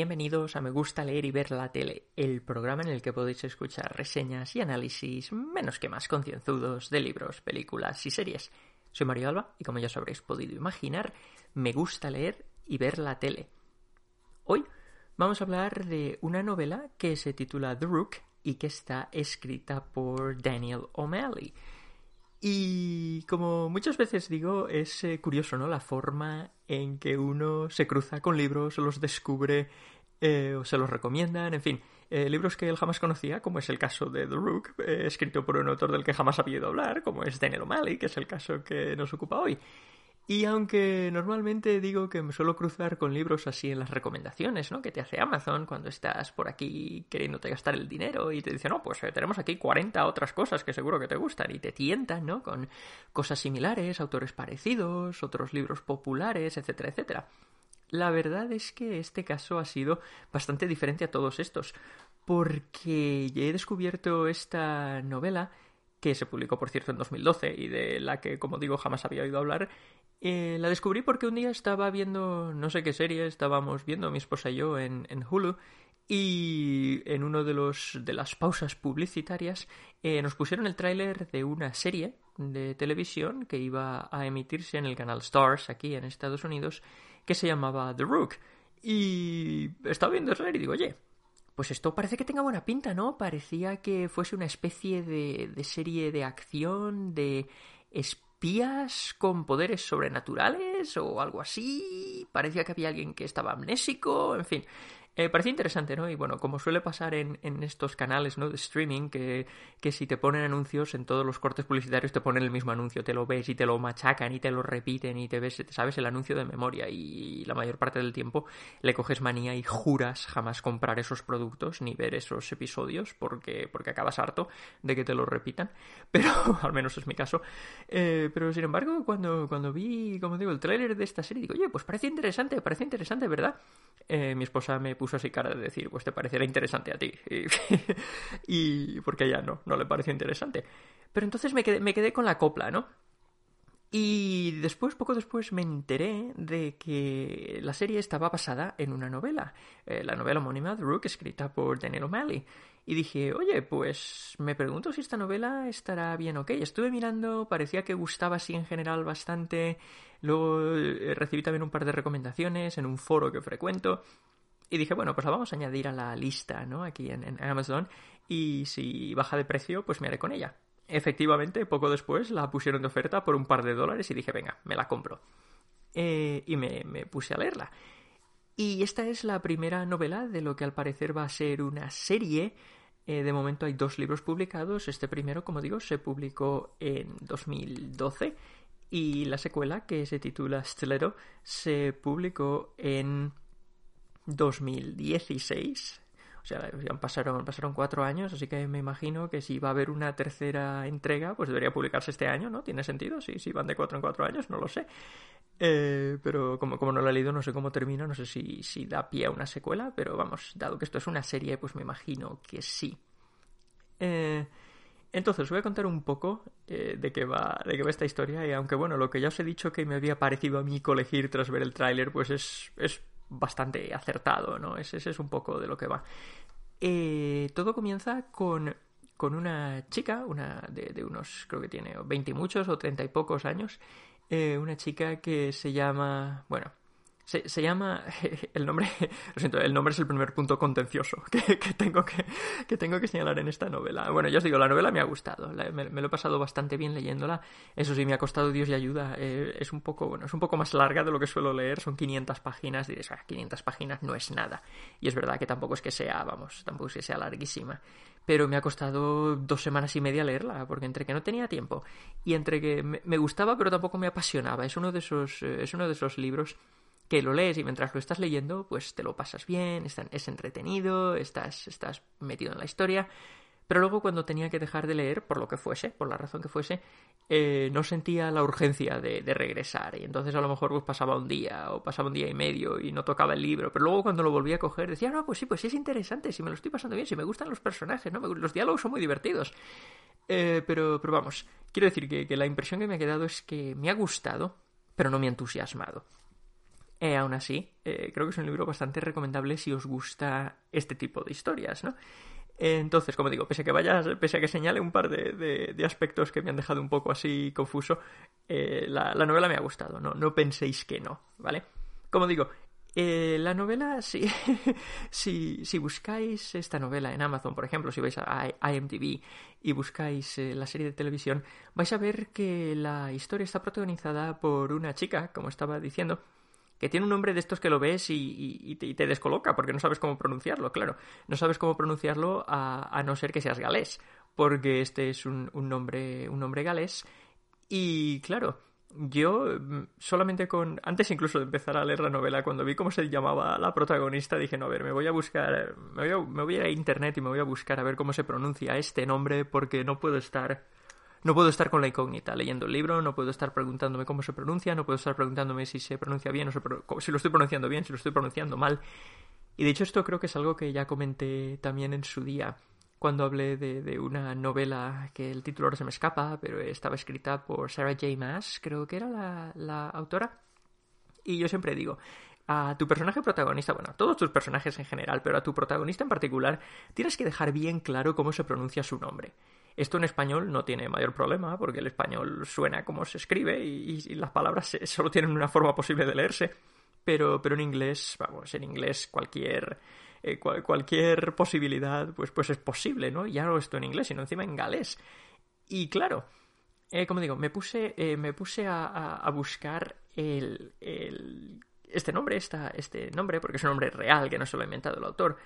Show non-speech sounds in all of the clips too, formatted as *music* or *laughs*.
bienvenidos a Me gusta leer y ver la tele, el programa en el que podéis escuchar reseñas y análisis menos que más concienzudos de libros, películas y series. Soy Mario Alba y como ya os habréis podido imaginar, me gusta leer y ver la tele. Hoy vamos a hablar de una novela que se titula The Rook y que está escrita por Daniel O'Malley. Y como muchas veces digo, es eh, curioso, ¿no? La forma en que uno se cruza con libros, los descubre eh, o se los recomiendan, en fin, eh, libros que él jamás conocía, como es el caso de The Rook, escrito por un autor del que jamás había oído hablar, como es Daniel O'Malley, que es el caso que nos ocupa hoy. Y aunque normalmente digo que me suelo cruzar con libros así en las recomendaciones, ¿no? Que te hace Amazon cuando estás por aquí queriéndote gastar el dinero y te dice, no, pues eh, tenemos aquí 40 otras cosas que seguro que te gustan y te tientan, ¿no? Con cosas similares, autores parecidos, otros libros populares, etcétera, etcétera. La verdad es que este caso ha sido bastante diferente a todos estos, porque he descubierto esta novela que se publicó por cierto en 2012 y de la que, como digo, jamás había oído hablar, eh, la descubrí porque un día estaba viendo no sé qué serie, estábamos viendo mi esposa y yo en, Hulu y en uno de los de las pausas publicitarias eh, nos pusieron el tráiler de una serie de televisión que iba a emitirse en el canal Stars aquí en Estados Unidos que se llamaba The Rook y estaba viendo el trailer y digo oye pues esto parece que tenga buena pinta, ¿no? Parecía que fuese una especie de, de serie de acción, de espías con poderes sobrenaturales o algo así. Parecía que había alguien que estaba amnésico, en fin. Eh, parece interesante, ¿no? Y bueno, como suele pasar en, en estos canales, ¿no? De streaming, que, que, si te ponen anuncios en todos los cortes publicitarios te ponen el mismo anuncio, te lo ves y te lo machacan y te lo repiten y te ves, te sabes el anuncio de memoria y la mayor parte del tiempo le coges manía y juras jamás comprar esos productos ni ver esos episodios porque, porque acabas harto de que te lo repitan, *laughs* pero al menos es mi caso. Eh, pero sin embargo, cuando, cuando vi, como digo, el tráiler de esta serie, digo, oye, pues parece interesante, parece interesante, ¿verdad? Eh, mi esposa me puso así cara de decir, pues te parecerá interesante a ti. *laughs* Y, porque ella no, no le pareció interesante. Pero entonces me quedé, me quedé con la copla, ¿no? Y después, poco después, me enteré de que la serie estaba basada en una novela, eh, la novela homónima The Rook, escrita por Daniel O'Malley. Y dije, oye, pues me pregunto si esta novela estará bien ok. Estuve mirando, parecía que gustaba así en general bastante. Luego eh, recibí también un par de recomendaciones en un foro que frecuento. Y dije, bueno, pues la vamos a añadir a la lista, ¿no? Aquí en, Amazon. Y si baja de precio, pues me haré con ella. Efectivamente, poco después la pusieron de oferta por un par de dólares y dije, venga, me la compro. Eh, y me, puse a leerla. Y esta es la primera novela de lo que al parecer va a ser una serie. Eh, de momento hay dos libros publicados. Este primero, como digo, se publicó en 2012 y la secuela, que se titula Stiletto, se publicó en 2016. O sea, pasaron, pasaron cuatro años, así que me imagino que si va a haber una tercera entrega, pues debería publicarse este año, ¿no? ¿Tiene sentido? Si, si van de cuatro en cuatro años, no lo sé. Eh, pero como, como no lo he leído, no sé cómo termina, no sé si, si da pie a una secuela, pero vamos, dado que esto es una serie, pues me imagino que sí. Eh, entonces, voy a contar un poco eh, de, qué va, de qué va esta historia, y aunque bueno, lo que ya os he dicho que me había parecido a mí colegir tras ver el tráiler, pues es, es bastante acertado, ¿no? Ese, es un poco de lo que va. Eh, todo comienza con, con una chica, una de, unos, creo que tiene 20 y muchos o 30 y pocos años, eh, una chica que se llama, bueno, se, llama. *laughs* El nombre. *laughs* Lo siento, el nombre es el primer punto contencioso *laughs* que, tengo que, que, tengo que señalar en esta novela. Bueno, ya os digo, la novela me ha gustado. me, lo he pasado bastante bien leyéndola. Eso sí, me ha costado Dios y ayuda. Eh, es un poco, bueno, es un poco más larga de lo que suelo leer. Son 500 páginas. Diréis, ah, 500 páginas no es nada. Y es verdad que tampoco es que sea, vamos, tampoco es que sea larguísima pero me ha costado dos semanas y media leerla, porque entre que no tenía tiempo y entre que me, gustaba, pero tampoco me apasionaba. Es uno de esos, eh, es uno de esos libros que lo lees y mientras lo estás leyendo, pues te lo pasas bien, es entretenido, estás, estás metido en la historia. Pero luego cuando tenía que dejar de leer, por lo que fuese, por la razón que fuese, eh, no sentía la urgencia de, regresar. Y entonces a lo mejor pues pasaba un día o pasaba un día y medio y no tocaba el libro. Pero luego cuando lo volvía a coger decía, no, pues sí, pues sí es interesante, si me lo estoy pasando bien, si me gustan los personajes, ¿no? Los diálogos son muy divertidos. Eh, pero, pero vamos, quiero decir que, que la impresión que me ha quedado es que me ha gustado, pero no me ha entusiasmado. Eh, aún así, eh, creo que es un libro bastante recomendable si os gusta este tipo de historias, ¿no? Entonces, como digo, pese a que vaya, pese a que señale un par de, aspectos que me han dejado un poco así confuso, eh, la, novela me ha gustado, no, no penséis que no, ¿vale? Como digo, eh, la novela, si, *laughs* si, si, buscáis esta novela en Amazon, por ejemplo, si vais a IMDb y buscáis eh, la serie de televisión, vais a ver que la historia está protagonizada por una chica, como estaba diciendo, que tiene un nombre de estos que lo ves y, te, descoloca porque no sabes cómo pronunciarlo, claro. No sabes cómo pronunciarlo a, no ser que seas galés, porque este es un, nombre, un nombre galés. Y claro, yo mm, solamente con... Antes incluso de empezar a leer la novela, cuando vi cómo se llamaba la protagonista, dije, no, a ver, me voy a buscar, me voy a, me voy a ir a internet y me voy a buscar a ver cómo se pronuncia este nombre porque no puedo estar no puedo estar con la incógnita leyendo el libro, no puedo estar preguntándome cómo se pronuncia, no puedo estar preguntándome si se pronuncia bien o si lo estoy pronunciando bien, si lo estoy pronunciando mal. Y de hecho esto creo que es algo que ya comenté también en su día, cuando hablé de, una novela que el título ahora se me escapa, pero estaba escrita por Sarah J. Maas, creo que era la, la autora. Y yo siempre digo, a tu personaje protagonista, bueno, a todos tus personajes en general, pero a tu protagonista en particular, tienes que dejar bien claro cómo se pronuncia su nombre. Esto en español no tiene mayor problema, porque el español suena como se escribe y, las palabras solo tienen una forma posible de leerse. Pero, pero en inglés, vamos, en inglés cualquier, eh, cualquier posibilidad, pues, pues es posible, ¿no? Ya no esto en inglés, sino encima en galés. Y claro, eh, como digo, me puse, eh, me puse a, buscar el, este nombre, esta, este nombre, porque es un nombre real que no se lo ha inventado el autor,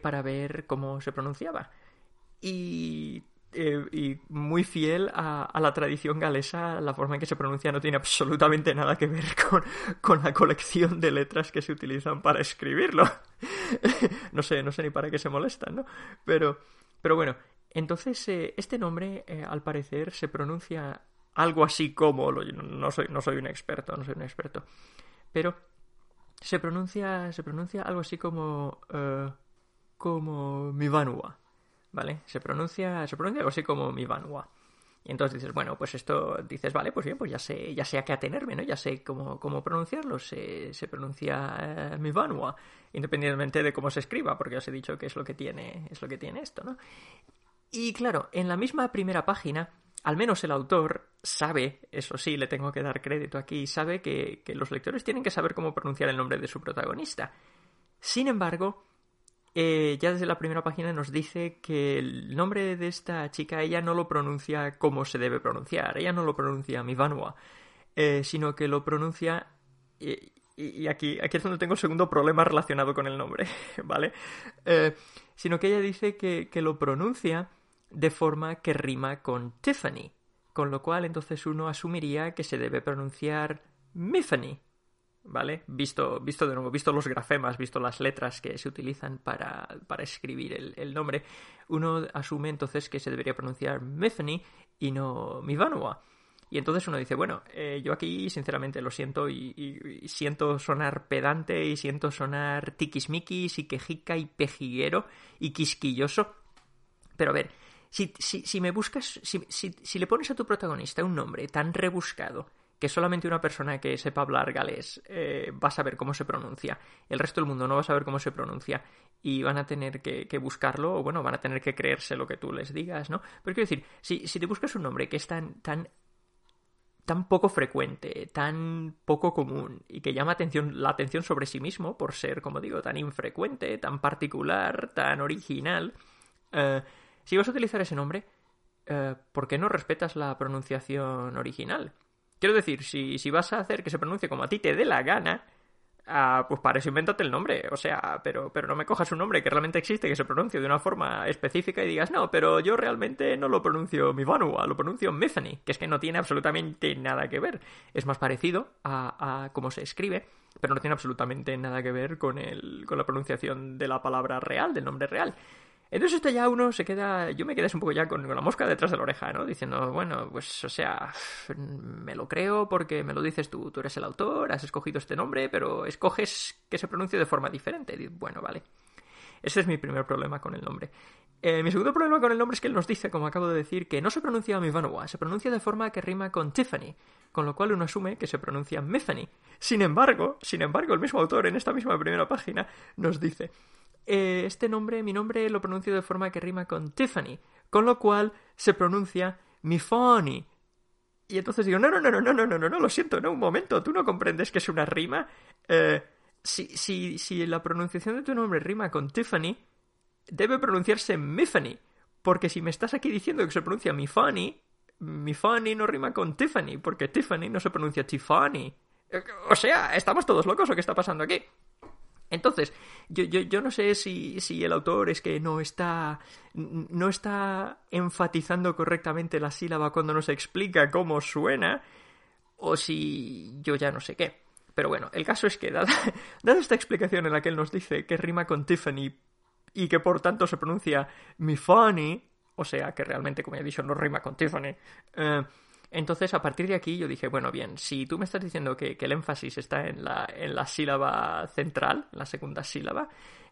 para ver cómo se pronunciaba. Y eh, y muy fiel a, la tradición galesa, la forma en que se pronuncia no tiene absolutamente nada que ver *laughs* con, la colección de letras que se utilizan para escribirlo. *laughs* no sé, no sé ni para qué se molestan, ¿no? Pero, pero bueno, entonces eh, este nombre, eh, al parecer, se pronuncia algo así como, no, soy, no soy un experto, no soy un experto, pero se pronuncia, se pronuncia algo así como, como Mivanua ¿vale? Se pronuncia, se pronuncia algo así como Mivanua. Y entonces dices, bueno, pues esto, dices, vale, pues bien, pues ya sé, ya sé a qué atenerme, ¿no? Ya sé cómo, cómo pronunciarlo. Se, se pronuncia eh, Mivanua, independientemente de cómo se escriba, porque os he dicho que es lo que tiene, es lo que tiene esto, ¿no? Y claro, en la misma primera página, al menos el autor sabe, eso sí, le tengo que dar crédito aquí, sabe que, que los lectores tienen que saber cómo pronunciar el nombre de su protagonista. Sin embargo, eh, ya desde la primera página nos dice que el nombre de esta chica ella no lo pronuncia como se debe pronunciar, ella no lo pronuncia Mivanua, eh, sino que lo pronuncia y, aquí, aquí es donde tengo el segundo problema relacionado con el nombre, *laughs* ¿vale? Eh, sino que ella dice que, que lo pronuncia de forma que rima con Tiffany, con lo cual entonces uno asumiría que se debe pronunciar Miffany, ¿vale? Visto, visto de nuevo, visto los grafemas, visto las letras que se utilizan para, escribir el, nombre, uno asume entonces que se debería pronunciar Methany y no Mivanua. Y entonces uno dice, bueno, eh, yo aquí sinceramente lo siento y, siento sonar pedante y siento sonar tiquismiquis y quejica y pejiguero y quisquilloso. Pero a ver, si, si, si me buscas, si, si le pones a tu protagonista un nombre tan rebuscado que solamente una persona que sepa hablar galés eh, va a saber cómo se pronuncia. El resto del mundo no va a saber cómo se pronuncia y van a tener que, buscarlo o bueno, van a tener que creerse lo que tú les digas, ¿no? Pero quiero decir, si, si te buscas un nombre que es tan, tan tan poco frecuente, tan poco común y que llama la atención sobre sí mismo por ser, como digo, tan infrecuente, tan particular, tan original. Eh, si vas a utilizar ese nombre, eh, ¿por qué no respetas la pronunciación original? Quiero decir, si, si vas a hacer que se pronuncie como a ti te dé la gana, ah, pues para eso invéntate el nombre. O sea, pero, pero no me cojas un nombre que realmente existe, que se pronuncie de una forma específica y digas, no, pero yo realmente no lo pronuncio Mivanua, lo pronuncio Methany, que es que no tiene absolutamente nada que ver. Es más parecido a, a cómo se escribe, pero no tiene absolutamente nada que ver con, el, con la pronunciación de la palabra real, del nombre real. Entonces esto ya uno se queda, yo me quedé un poco ya con, la mosca detrás de la oreja, ¿no? Diciendo, bueno, pues o sea, me lo creo porque me lo dices tú, tú eres el autor, has escogido este nombre, pero escoges que se pronuncie de forma diferente. Bueno, vale. Ese es mi primer problema con el nombre. Eh, mi segundo problema con el nombre es que él nos dice, como acabo de decir, que no se pronuncia Mivanowa, se pronuncia de forma que rima con Tiffany, con lo cual uno asume que se pronuncia Miffany. Sin embargo, sin embargo, el mismo autor en esta misma primera página nos dice, eh, este nombre, mi nombre lo pronuncio de forma que rima con Tiffany, con lo cual se pronuncia Mifani. Y entonces digo, no, no, no, no, no, no, no, no, no, lo siento, no, un momento, tú no comprendes que es una rima. Eh, si, si, si la pronunciación de tu nombre rima con Tiffany, debe pronunciarse Miffany, porque si me estás aquí diciendo que se pronuncia Mifani, Mifani no rima con Tiffany, porque Tiffany no se pronuncia Tiffany. O sea, ¿estamos todos locos o qué está pasando aquí? Entonces, yo, yo, yo no sé si, si, el autor es que no está, no está enfatizando correctamente la sílaba cuando nos explica cómo suena, o si yo ya no sé qué. Pero bueno, el caso es que, dada, *laughs* esta explicación en la que él nos dice que rima con Tiffany y que por tanto se pronuncia Mifani, o sea que realmente, como he dicho, no rima con Tiffany. Eh, entonces, a partir de aquí, yo dije, bueno, bien, si tú me estás diciendo que, el énfasis está en la, en la sílaba central, en la segunda sílaba,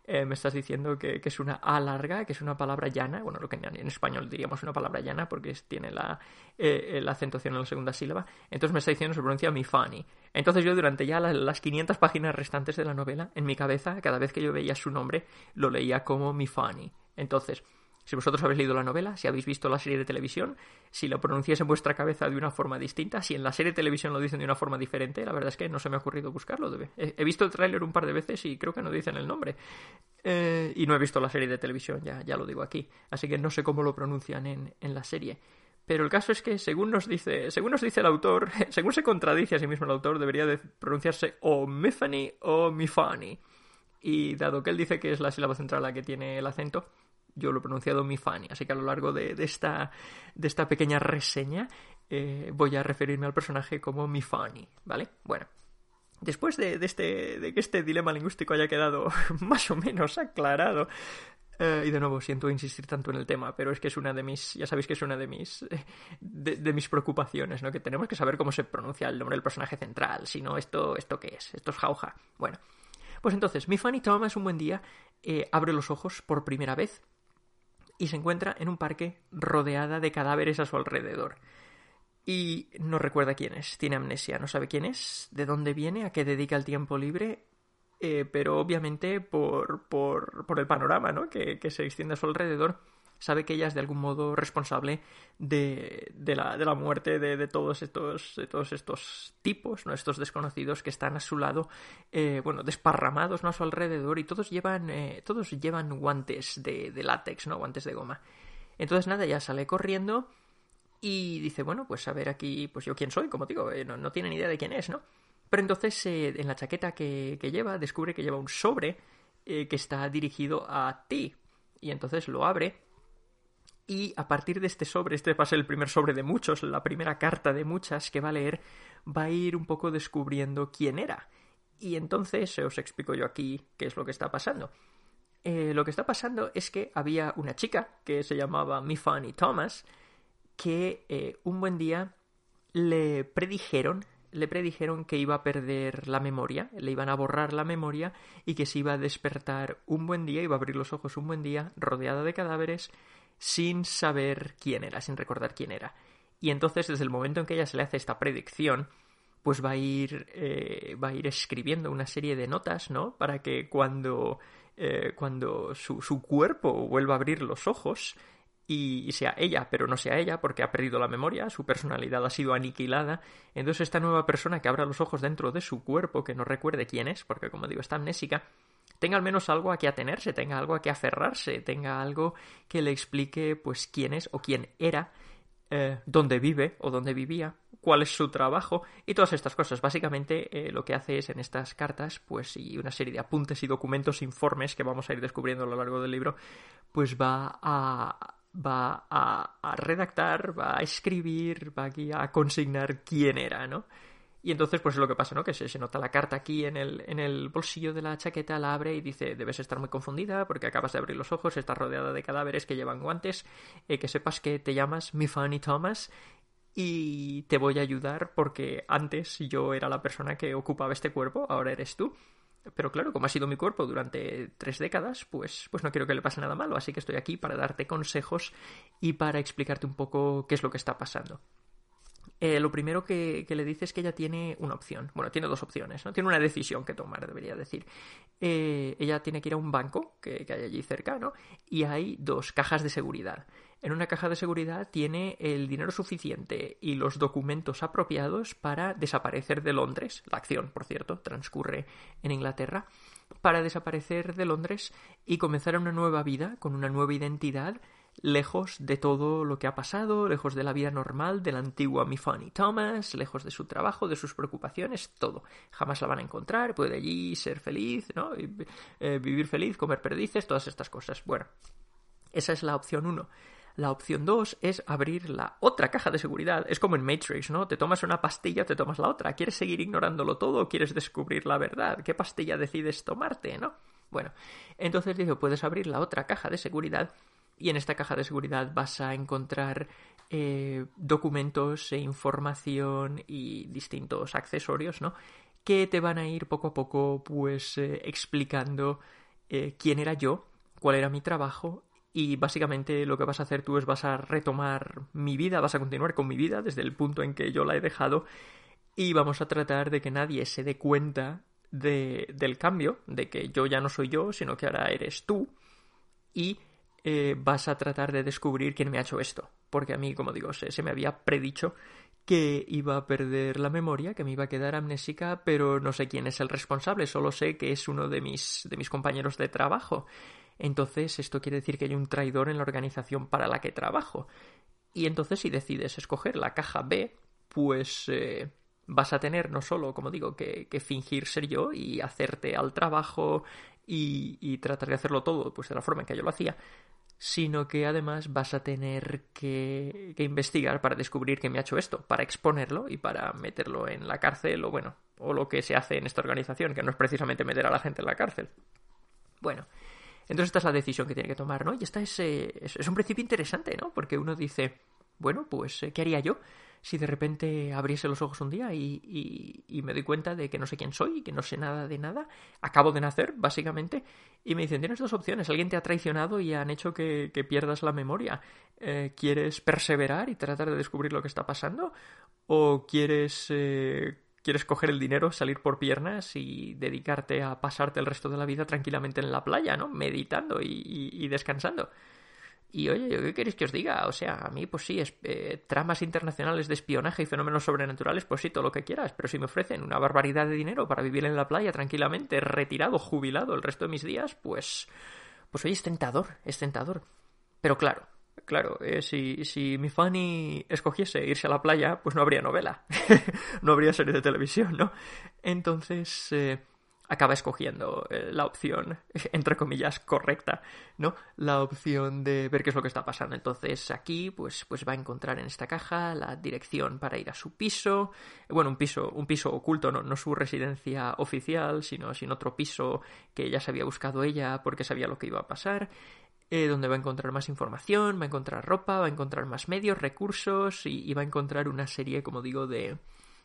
eh, me estás diciendo que, es una A larga, que es una palabra llana, bueno, lo que en, español diríamos una palabra llana porque tiene la, eh, la, acentuación en la segunda sílaba, entonces me está diciendo se pronuncia mi funny. Entonces yo durante ya las, 500 páginas restantes de la novela, en mi cabeza, cada vez que yo veía su nombre, lo leía como mi funny. Entonces, si vosotros habéis leído la novela, si habéis visto la serie de televisión, si lo pronunciáis en vuestra cabeza de una forma distinta, si en la serie de televisión lo dicen de una forma diferente, la verdad es que no se me ha ocurrido buscarlo. He visto el tráiler un par de veces y creo que no dicen el nombre. Eh, y no he visto la serie de televisión, ya, ya lo digo aquí. Así que no sé cómo lo pronuncian en, en la serie. Pero el caso es que, según nos dice, según nos dice el autor, *laughs* según se contradice a sí mismo el autor, debería de pronunciarse o Mifany o Mifani. Y dado que él dice que es la sílaba central la que tiene el acento, yo lo he pronunciado mi Fanny, así que a lo largo de, esta, de esta pequeña reseña eh, voy a referirme al personaje como mi Fanny, ¿vale? Bueno, después de, este, de que este dilema lingüístico haya quedado *laughs* más o menos aclarado, eh, y de nuevo, siento insistir tanto en el tema, pero es que es una de mis, ya sabéis que es una de mis, de, mis preocupaciones, ¿no? Que tenemos que saber cómo se pronuncia el nombre del personaje central, si no, esto, ¿esto qué es? Esto es jauja. Bueno, pues entonces, mi Fanny Thomas un buen día eh, abre los ojos por primera vez y se encuentra en un parque rodeada de cadáveres a su alrededor. Y no recuerda quién es, tiene amnesia, no sabe quién es, de dónde viene, a qué dedica el tiempo libre, eh, pero obviamente por, por, por, el panorama ¿no? que, que se extiende a su alrededor, sabe que ella es de algún modo responsable de, de, la, de la, muerte de, de, todos estos, de todos estos tipos, ¿no? estos desconocidos que están a su lado, eh, bueno, desparramados ¿no? a su alrededor y todos llevan, eh, todos llevan guantes de, de látex, ¿no? guantes de goma. Entonces nada, ya sale corriendo y dice, bueno, pues a ver aquí, pues yo quién soy, como digo, eh, no, no tiene ni idea de quién es, ¿no? Pero entonces en la chaqueta que, que, lleva descubre que lleva un sobre que está dirigido a ti. Y entonces lo abre y a partir de este sobre, este va a ser el primer sobre de muchos, la primera carta de muchas que va a leer, va a ir un poco descubriendo quién era. Y entonces os explico yo aquí qué es lo que está pasando. Eh, lo que está pasando es que había una chica que se llamaba Mifani Thomas que eh, un buen día le predijeron le predijeron que iba a perder la memoria, le iban a borrar la memoria y que se iba a despertar un buen día, iba a abrir los ojos un buen día, rodeada de cadáveres sin saber quién era, sin recordar quién era. Y entonces, desde el momento en que ella se le hace esta predicción, pues va a ir, eh, va a ir escribiendo una serie de notas, ¿no? Para que cuando, eh, cuando su, su, cuerpo vuelva a abrir los ojos y, sea ella, pero no sea ella, porque ha perdido la memoria, su personalidad ha sido aniquilada, entonces esta nueva persona que abra los ojos dentro de su cuerpo, que no recuerde quién es, porque como digo, está amnésica, tenga al menos algo a que atenerse, tenga algo a que aferrarse, tenga algo que le explique pues quién es o quién era, eh, dónde vive o dónde vivía, cuál es su trabajo y todas estas cosas. Básicamente eh, lo que hace es en estas cartas, pues y una serie de apuntes y documentos, informes que vamos a ir descubriendo a lo largo del libro, pues va a va a, a redactar, va a escribir, va aquí a consignar quién era, ¿no? Y entonces, pues es lo que pasa, ¿no? Que se, nota la carta aquí en el, en el bolsillo de la chaqueta, la abre y dice, debes estar muy confundida porque acabas de abrir los ojos, estás rodeada de cadáveres que llevan guantes, eh, que sepas que te llamas Mi Fanny Thomas y te voy a ayudar porque antes yo era la persona que ocupaba este cuerpo, ahora eres tú. Pero claro, como ha sido mi cuerpo durante tres décadas, pues, pues no quiero que le pase nada malo, así que estoy aquí para darte consejos y para explicarte un poco qué es lo que está pasando. Eh, lo primero que, le dice es que ella tiene una opción. Bueno, tiene dos opciones, ¿no? Tiene una decisión que tomar, debería decir. Eh, ella tiene que ir a un banco que, que hay allí cerca, ¿no? Y hay dos cajas de seguridad. En una caja de seguridad tiene el dinero suficiente y los documentos apropiados para desaparecer de Londres. La acción, por cierto, transcurre en Inglaterra. Para desaparecer de Londres y comenzar una nueva vida con una nueva identidad lejos de todo lo que ha pasado, lejos de la vida normal de la antigua Mifani Thomas, lejos de su trabajo, de sus preocupaciones, todo. Jamás la van a encontrar, puede allí ser feliz, ¿no? Eh, vivir feliz, comer perdices, todas estas cosas. Bueno, esa es la opción uno. La opción dos es abrir la otra caja de seguridad. Es como en Matrix, ¿no? Te tomas una pastilla, te tomas la otra. ¿Quieres seguir ignorándolo todo o quieres descubrir la verdad? ¿Qué pastilla decides tomarte, no? Bueno, entonces digo, puedes abrir la otra caja de seguridad y en esta caja de seguridad vas a encontrar eh, documentos e información y distintos accesorios, ¿no? Que te van a ir poco a poco, pues, eh, explicando eh, quién era yo, cuál era mi trabajo y básicamente lo que vas a hacer tú es vas a retomar mi vida, vas a continuar con mi vida desde el punto en que yo la he dejado y vamos a tratar de que nadie se dé cuenta de, del cambio, de que yo ya no soy yo, sino que ahora eres tú y eh, vas a tratar de descubrir quién me ha hecho esto. Porque a mí, como digo, se, me había predicho que iba a perder la memoria, que me iba a quedar amnésica, pero no sé quién es el responsable, solo sé que es uno de mis, de mis compañeros de trabajo. Entonces, esto quiere decir que hay un traidor en la organización para la que trabajo. Y entonces, si decides escoger la caja B, pues eh, vas a tener no solo, como digo, que, fingir ser yo y hacerte al trabajo y, y, tratar de hacerlo todo pues de la forma en que yo lo hacía, sino que además vas a tener que, investigar para descubrir que me ha hecho esto, para exponerlo y para meterlo en la cárcel o bueno, o lo que se hace en esta organización, que no es precisamente meter a la gente en la cárcel. Bueno, entonces esta es la decisión que tiene que tomar, ¿no? Y esta es, eh, es, un principio interesante, ¿no? Porque uno dice, bueno, pues, eh, ¿qué haría yo? Si de repente abriese los ojos un día y, y, me doy cuenta de que no sé quién soy, que no sé nada de nada, acabo de nacer, básicamente, y me dicen, tienes dos opciones, alguien te ha traicionado y han hecho que, pierdas la memoria. Eh, ¿Quieres perseverar y tratar de descubrir lo que está pasando? ¿O quieres... Eh, quieres coger el dinero, salir por piernas y dedicarte a pasarte el resto de la vida tranquilamente en la playa, ¿no? Meditando y descansando. Y oye, ¿qué queréis que os diga? O sea, a mí, pues sí, es, eh, tramas internacionales de espionaje y fenómenos sobrenaturales, pues sí, todo lo que quieras. Pero si me ofrecen una barbaridad de dinero para vivir en la playa tranquilamente, retirado, jubilado el resto de mis días, pues. Pues oye, es tentador, es tentador. Pero claro, claro, eh, si, si mi Fanny escogiese irse a la playa, pues no habría novela. *laughs* no habría serie de televisión, ¿no? Entonces. Eh, acaba escogiendo eh, la opción, *laughs* entre comillas, correcta, ¿no? La opción de ver qué es lo que está pasando. Entonces aquí, pues, pues va a encontrar en esta caja la dirección para ir a su piso, bueno, un piso, un piso oculto, no, su residencia oficial, sino, sino otro piso que ya se había buscado ella porque sabía lo que iba a pasar. Eh, donde va a encontrar más información, va a encontrar ropa, va a encontrar más medios, recursos y, y va a encontrar una serie, como digo, de,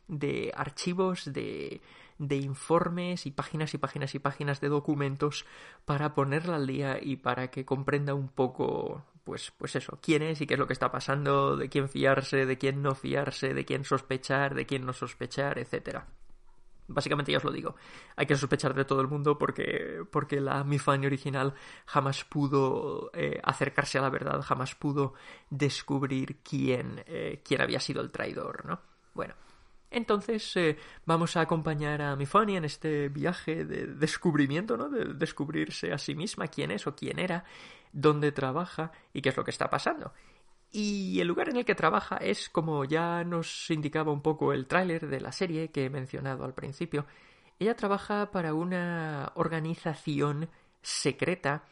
de archivos, de, de informes y páginas y páginas y páginas de documentos para ponerla al día y para que comprenda un poco pues, pues eso, quién es y qué es lo que está pasando, de quién fiarse, de quién no fiarse, de quién sospechar, de quién no sospechar, etcétera. Básicamente ya os lo digo, hay que sospechar de todo el mundo porque, porque la Mifani original jamás pudo eh, acercarse a la verdad, jamás pudo descubrir quién, eh, quién había sido el traidor, ¿no? Bueno, entonces eh, vamos a acompañar a Mifani en este viaje de descubrimiento, ¿no? De descubrirse a sí misma quién es o quién era, dónde trabaja y qué es lo que está pasando. Y el lugar en el que trabaja es, como ya nos indicaba un poco el tráiler de la serie que he mencionado al principio, ella trabaja para una organización secreta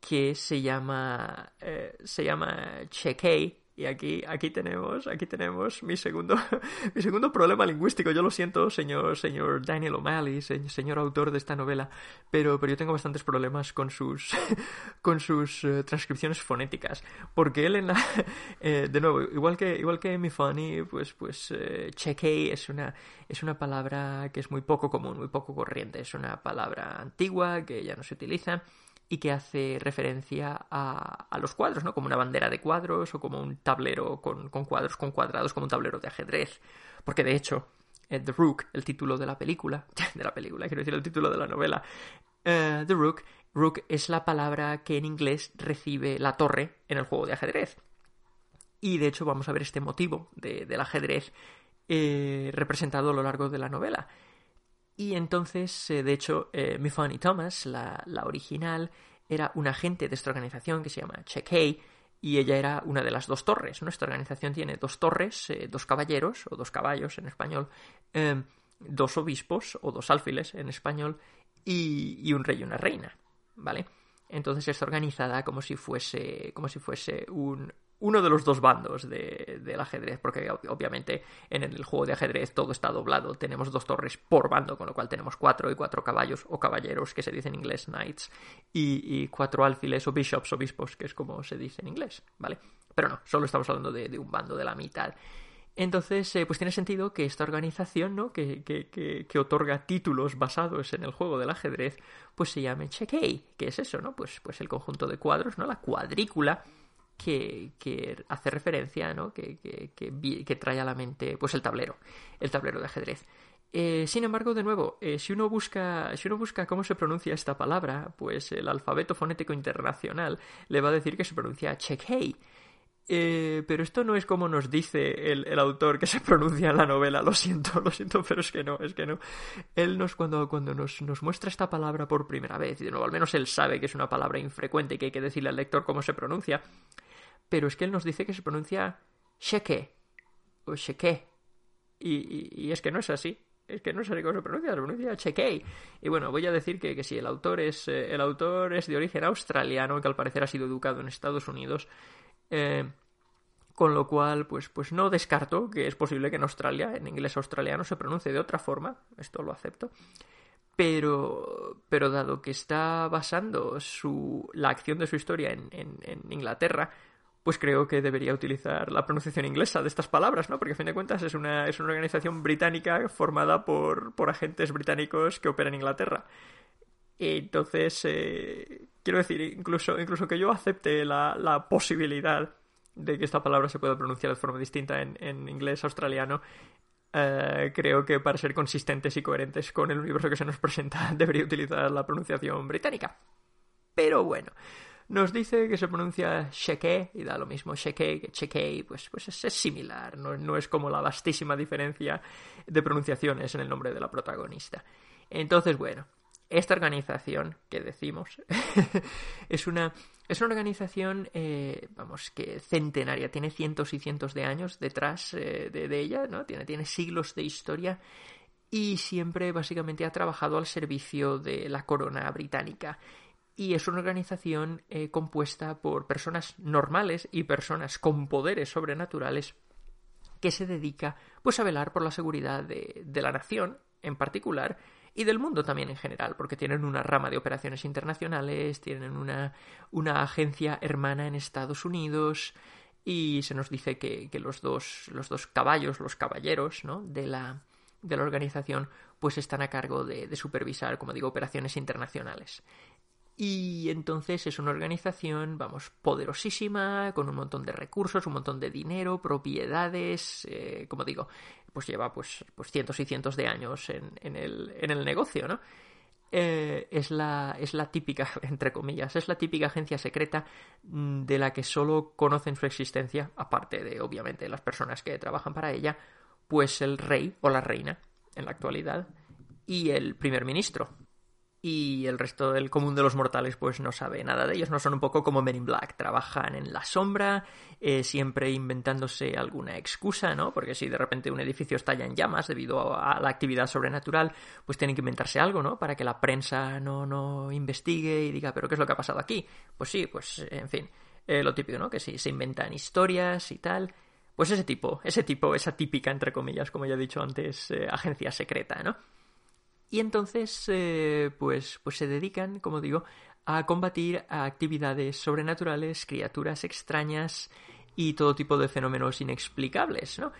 que se llama eh, se llama Chequei Y aquí, aquí tenemos, aquí tenemos mi segundo, *laughs* mi segundo problema lingüístico. Yo lo siento, señor, señor Daniel O'Malley, señor, autor de esta novela, pero, pero yo tengo bastantes problemas con sus, *laughs* con sus eh, transcripciones fonéticas. Porque él en la, *laughs* eh, de nuevo, igual que, igual que mi funny, pues, pues, eh, cheque es una, es una palabra que es muy poco común, muy poco corriente. Es una palabra antigua que ya no se utiliza y que hace referencia a, a, los cuadros, ¿no? Como una bandera de cuadros o como un tablero con, con cuadros, con cuadrados, como un tablero de ajedrez. Porque de hecho, eh, The Rook, el título de la película, *laughs* de la película, quiero decir, el título de la novela, uh, The Rook, Rook es la palabra que en inglés recibe la torre en el juego de ajedrez. Y de hecho vamos a ver este motivo de, del ajedrez eh, representado a lo largo de la novela. Y entonces, eh, de hecho, eh, Mifani Thomas, la, la, original, era un agente de esta organización que se llama Checkey, y ella era una de las dos torres. Nuestra organización tiene dos torres, eh, dos caballeros, o dos caballos en español, eh, dos obispos, o dos alfiles en español, y, y un rey y una reina, ¿vale? Entonces está organizada como si fuese, como si fuese un, uno de los dos bandos de, del ajedrez, porque obviamente en el juego de ajedrez todo está doblado, tenemos dos torres por bando, con lo cual tenemos cuatro y cuatro caballos o caballeros, que se dice en inglés knights, y, cuatro alfiles o bishops, obispos, que es como se dice en inglés, ¿vale? Pero no, solo estamos hablando de, de un bando de la mitad. Entonces, eh, pues tiene sentido que esta organización, ¿no? Que, que, que, que, otorga títulos basados en el juego del ajedrez, pues se llame Checkey, que es eso, ¿no? Pues, pues el conjunto de cuadros, ¿no? La cuadrícula que, hace referencia, ¿no? Que, que, que, trae a la mente pues el tablero, el tablero de ajedrez. Eh, sin embargo, de nuevo, eh, si, uno busca, si uno busca cómo se pronuncia esta palabra, pues el alfabeto fonético internacional le va a decir que se pronuncia Checkey. Eh, pero esto no es como nos dice el, el, autor que se pronuncia en la novela, lo siento, lo siento, pero es que no, es que no. Él nos, cuando, cuando nos, nos muestra esta palabra por primera vez, y de nuevo, al menos él sabe que es una palabra infrecuente y que hay que decirle al lector cómo se pronuncia, pero es que él nos dice que se pronuncia sheke o sheke. Y, y, es que no es así. Es que no sé cómo se pronuncia, se pronuncia chequei. Y bueno, voy a decir que, que sí, el autor es eh, el autor es de origen australiano, que al parecer ha sido educado en Estados Unidos. Eh, con lo cual, pues, pues no descarto que es posible que en Australia, en inglés australiano, se pronuncie de otra forma. Esto lo acepto. Pero, pero dado que está basando su, la acción de su historia en, en, en Inglaterra, pues creo que debería utilizar la pronunciación inglesa de estas palabras, ¿no? Porque a fin de cuentas es una, es una organización británica formada por, por agentes británicos que operan en Inglaterra. Entonces, eh, quiero decir, incluso, incluso que yo acepte la, la, posibilidad de que esta palabra se pueda pronunciar de forma distinta en, en inglés australiano, eh, creo que para ser consistentes y coherentes con el universo que se nos presenta *laughs* debería utilizar la pronunciación británica. Pero bueno, nos dice que se pronuncia Sheke y da lo mismo Sheke que Cheke, pues, pues es, es similar, no, no, es como la vastísima diferencia de pronunciaciones en el nombre de la protagonista. Entonces, bueno, esta organización que decimos *laughs* es una es una organización eh, vamos que centenaria tiene cientos y cientos de años detrás eh, de, de, ella no tiene tiene siglos de historia y siempre básicamente ha trabajado al servicio de la corona británica y es una organización eh, compuesta por personas normales y personas con poderes sobrenaturales que se dedica pues a velar por la seguridad de, de, la nación en particular y del mundo también en general, porque tienen una rama de operaciones internacionales, tienen una, una agencia hermana en Estados Unidos y se nos dice que, que los, dos, los dos caballos, los caballeros ¿no? de, la, de la organización, pues están a cargo de, de supervisar, como digo, operaciones internacionales. Y entonces es una organización, vamos, poderosísima, con un montón de recursos, un montón de dinero, propiedades, eh, como digo, pues lleva pues, pues cientos y cientos de años en, en, el, en el negocio, ¿no? Eh, es, la, es la típica, *laughs* entre comillas, es la típica agencia secreta mm, de la que solo conocen su existencia, aparte de, obviamente, las personas que trabajan para ella, pues el rey o la reina, en la actualidad, y el primer ministro, y el resto del común de los mortales pues no sabe nada de ellos, no son un poco como Men in Black, trabajan en la sombra, eh, siempre inventándose alguna excusa, ¿no? Porque si de repente un edificio estalla en llamas debido a la actividad sobrenatural, pues tienen que inventarse algo, ¿no? Para que la prensa no, no investigue y diga, pero ¿qué es lo que ha pasado aquí? Pues sí, pues en fin, eh, lo típico, ¿no? Que si se inventan historias y tal. Pues ese tipo, ese tipo, esa típica, entre comillas, como ya he dicho antes, eh, agencia secreta, ¿no? Y entonces, eh, pues, pues se dedican, como digo, a combatir a actividades sobrenaturales, criaturas extrañas y todo tipo de fenómenos inexplicables, ¿no?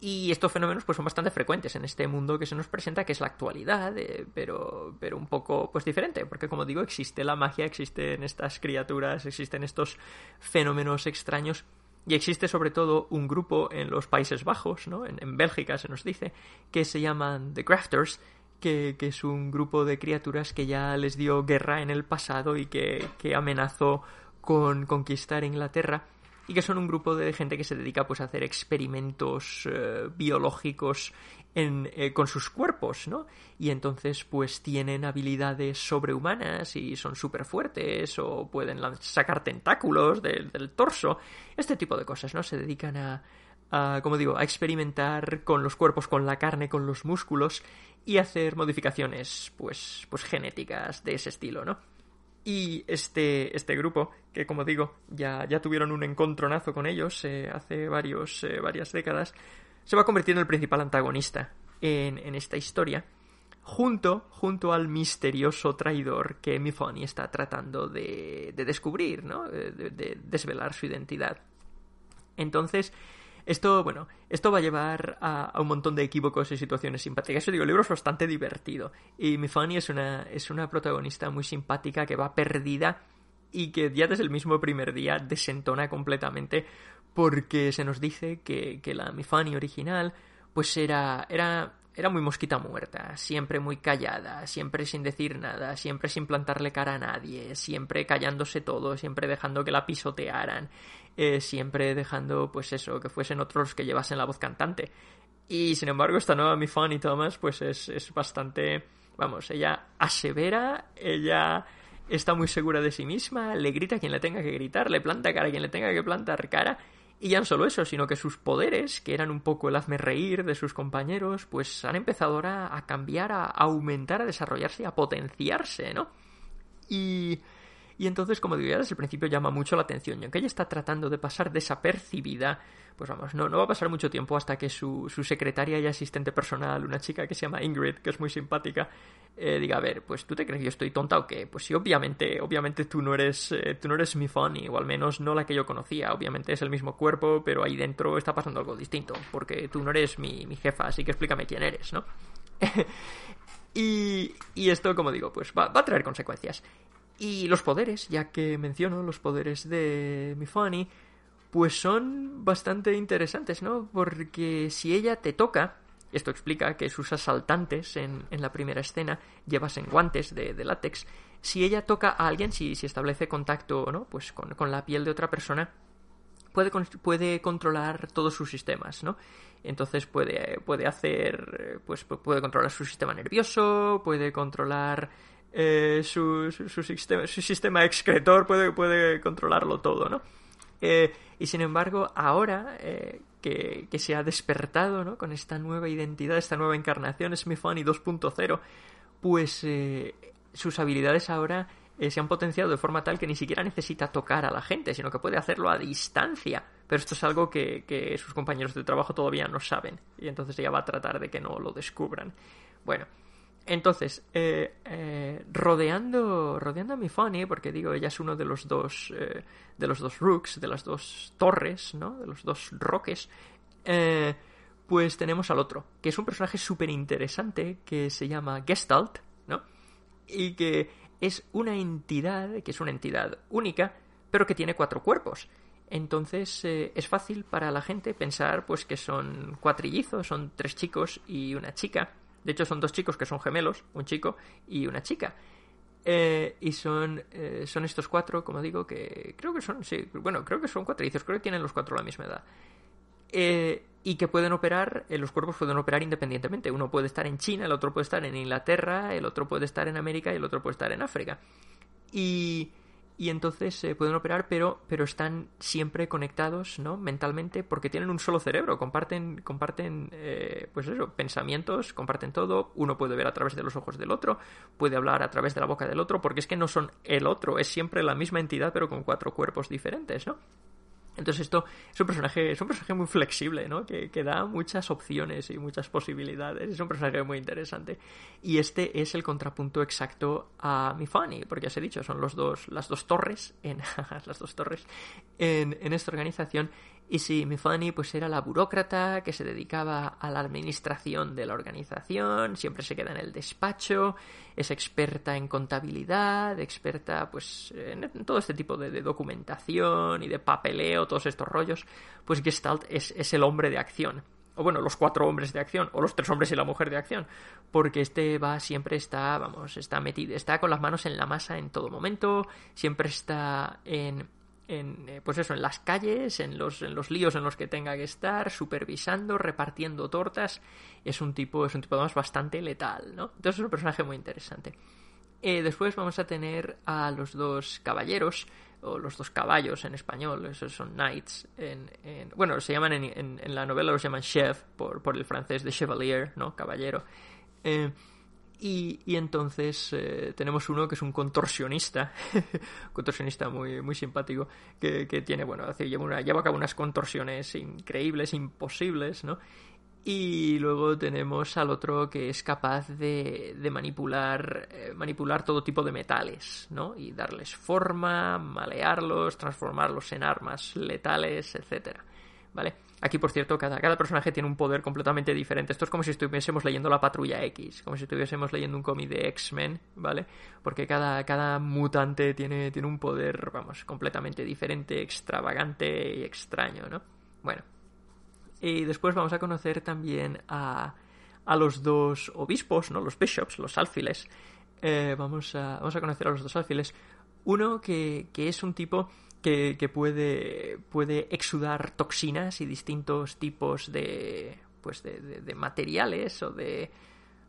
Y estos fenómenos pues son bastante frecuentes en este mundo que se nos presenta, que es la actualidad, eh, pero, pero un poco pues diferente, porque como digo, existe la magia, existen estas criaturas, existen estos fenómenos extraños y existe sobre todo un grupo en los Países Bajos, ¿no? en, en Bélgica se nos dice, que se llaman The Grafters, que, es un grupo de criaturas que ya les dio guerra en el pasado y que, que amenazó con conquistar Inglaterra y que son un grupo de gente que se dedica pues a hacer experimentos eh, biológicos eh, con sus cuerpos, ¿no? Y entonces pues tienen habilidades sobrehumanas y son súper fuertes o pueden sacar tentáculos del, torso, este tipo de cosas, ¿no? Se dedican a, a, como digo, a experimentar con los cuerpos, con la carne, con los músculos y hacer modificaciones pues, pues genéticas de ese estilo, ¿no? Y este, este grupo, que como digo, ya, ya tuvieron un encontronazo con ellos eh, hace varios, eh, varias décadas, se va convirtiendo en el principal antagonista en, en esta historia, junto, junto al misterioso traidor que Mifoni está tratando de, de descubrir, ¿no? De, de desvelar su identidad. Entonces, esto, bueno, esto va a llevar a, un montón de equívocos y situaciones simpáticas. Eso digo, el libro es bastante divertido. Y mi Fanny es una, es una protagonista muy simpática que va perdida y que ya desde el mismo primer día desentona completamente porque se nos dice que, que la Mifani original pues era, era era muy mosquita muerta, siempre muy callada, siempre sin decir nada, siempre sin plantarle cara a nadie, siempre callándose todo, siempre dejando que la pisotearan, eh, siempre dejando, pues eso, que fuesen otros que llevasen la voz cantante. Y sin embargo, esta nueva Mi Fanny Thomas, pues es, es bastante, vamos, ella asevera, ella está muy segura de sí misma, le grita a quien le tenga que gritar, le planta cara a quien le tenga que plantar cara, y ya no solo eso, sino que sus poderes, que eran un poco el hazme reír de sus compañeros, pues han empezado ahora a cambiar, a aumentar, a desarrollarse, a potenciarse, ¿no? Y, y entonces, como digo, ya desde el principio llama mucho la atención. Y aunque ella está tratando de pasar desapercibida, pues vamos, no, no va a pasar mucho tiempo hasta que su, su secretaria y asistente personal, una chica que se llama Ingrid, que es muy simpática, eh, diga, a ver, pues tú te crees que yo estoy tonta o qué? Pues sí, obviamente, obviamente tú no eres, eh, tú no eres mi Fanny, o al menos no la que yo conocía. Obviamente es el mismo cuerpo, pero ahí dentro está pasando algo distinto, porque tú no eres mi, mi jefa, así que explícame quién eres, ¿no? *laughs* y, y esto, como digo, pues va a traer consecuencias. Y los poderes, ya que menciono los poderes de mi Fanny, pues son bastante interesantes, ¿no? Porque si ella te toca, esto explica que sus asaltantes en, en la primera escena llevasen guantes de, de, látex. Si ella toca a alguien, si, si establece contacto ¿no? pues con, con, la piel de otra persona, puede, puede controlar todos sus sistemas, ¿no? Entonces puede, puede hacer, pues puede controlar su sistema nervioso, puede controlar eh, su, su, sistema, su sistema excretor, puede, puede controlarlo todo, ¿no? Eh, y sin embargo, ahora eh, que, que, se ha despertado ¿no? con esta nueva identidad, esta nueva encarnación, Smith Funny 2.0, pues eh, sus habilidades ahora eh, se han potenciado de forma tal que ni siquiera necesita tocar a la gente, sino que puede hacerlo a distancia. Pero esto es algo que, que sus compañeros de trabajo todavía no saben, y entonces ella va a tratar de que no lo descubran. Bueno, entonces, eh, eh, rodeando, rodeando a mi Fanny, porque digo, ella es uno de los dos, eh, de los dos rooks, de las dos torres, ¿no? De los dos roques, eh, pues tenemos al otro, que es un personaje súper interesante que se llama Gestalt, ¿no? Y que es una entidad, que es una entidad única, pero que tiene cuatro cuerpos. Entonces eh, es fácil para la gente pensar pues que son cuatrillizos, son tres chicos y una chica, de hecho, son dos chicos que son gemelos, un chico y una chica. Eh, y son, eh, son estos cuatro, como digo, que creo que son, sí, bueno, creo que son cuatrizos, creo que tienen los cuatro la misma edad. Eh, y que pueden operar, los cuerpos pueden operar independientemente. Uno puede estar en China, el otro puede estar en Inglaterra, el otro puede estar en América y el otro puede estar en África. Y, y entonces se pueden operar, pero, pero están siempre conectados, ¿no? Mentalmente, porque tienen un solo cerebro, comparten, comparten, eh, pues eso, pensamientos, comparten todo. Uno puede ver a través de los ojos del otro, puede hablar a través de la boca del otro, porque es que no son el otro, es siempre la misma entidad, pero con cuatro cuerpos diferentes, ¿no? Entonces esto es un personaje, es un personaje muy flexible, ¿no? Que, que, da muchas opciones y muchas posibilidades. Es un personaje muy interesante. Y este es el contrapunto exacto a Mifani, porque ya os he dicho, son los dos, las dos torres en *laughs* las dos torres en, en esta organización y sí, Mifani pues era la burócrata que se dedicaba a la administración de la organización, siempre se queda en el despacho, es experta en contabilidad, experta pues en todo este tipo de, documentación y de papeleo, todos estos rollos, pues Gestalt es, es el hombre de acción. O bueno, los cuatro hombres de acción, o los tres hombres y la mujer de acción, porque este va, siempre está, vamos, está metido, está con las manos en la masa en todo momento, siempre está en, en, eh, pues eso, en las calles, en los, en los líos en los que tenga que estar, supervisando, repartiendo tortas. Es un tipo, es un tipo además bastante letal, ¿no? Entonces es un personaje muy interesante. Eh, después vamos a tener a los dos caballeros, o los dos caballos en español, esos son knights. En, bueno, se llaman en, la novela los llaman chef, por, por el francés de chevalier, ¿no? Caballero. Eh, y, entonces eh, tenemos uno que es un contorsionista, *laughs* contorsionista muy, muy simpático, que, tiene, bueno, lleva, una, lleva a cabo unas contorsiones increíbles, imposibles, ¿no? Y luego tenemos al otro que es capaz de, de manipular, eh, manipular todo tipo de metales, ¿no? Y darles forma, malearlos, transformarlos en armas letales, etcétera, ¿vale? Aquí, por cierto, cada, cada personaje tiene un poder completamente diferente. Esto es como si estuviésemos leyendo la Patrulla X, como si estuviésemos leyendo un cómic de X-Men, ¿vale? Porque cada, cada mutante tiene, tiene un poder, vamos, completamente diferente, extravagante y extraño, ¿no? Bueno. Y después vamos a conocer también a, a los dos obispos, ¿no? Los bishops, los alfiles. Eh, vamos, a, vamos a conocer a los dos alfiles. Uno que, que es un tipo que, puede, puede exudar toxinas y distintos tipos de, pues de, materiales o de,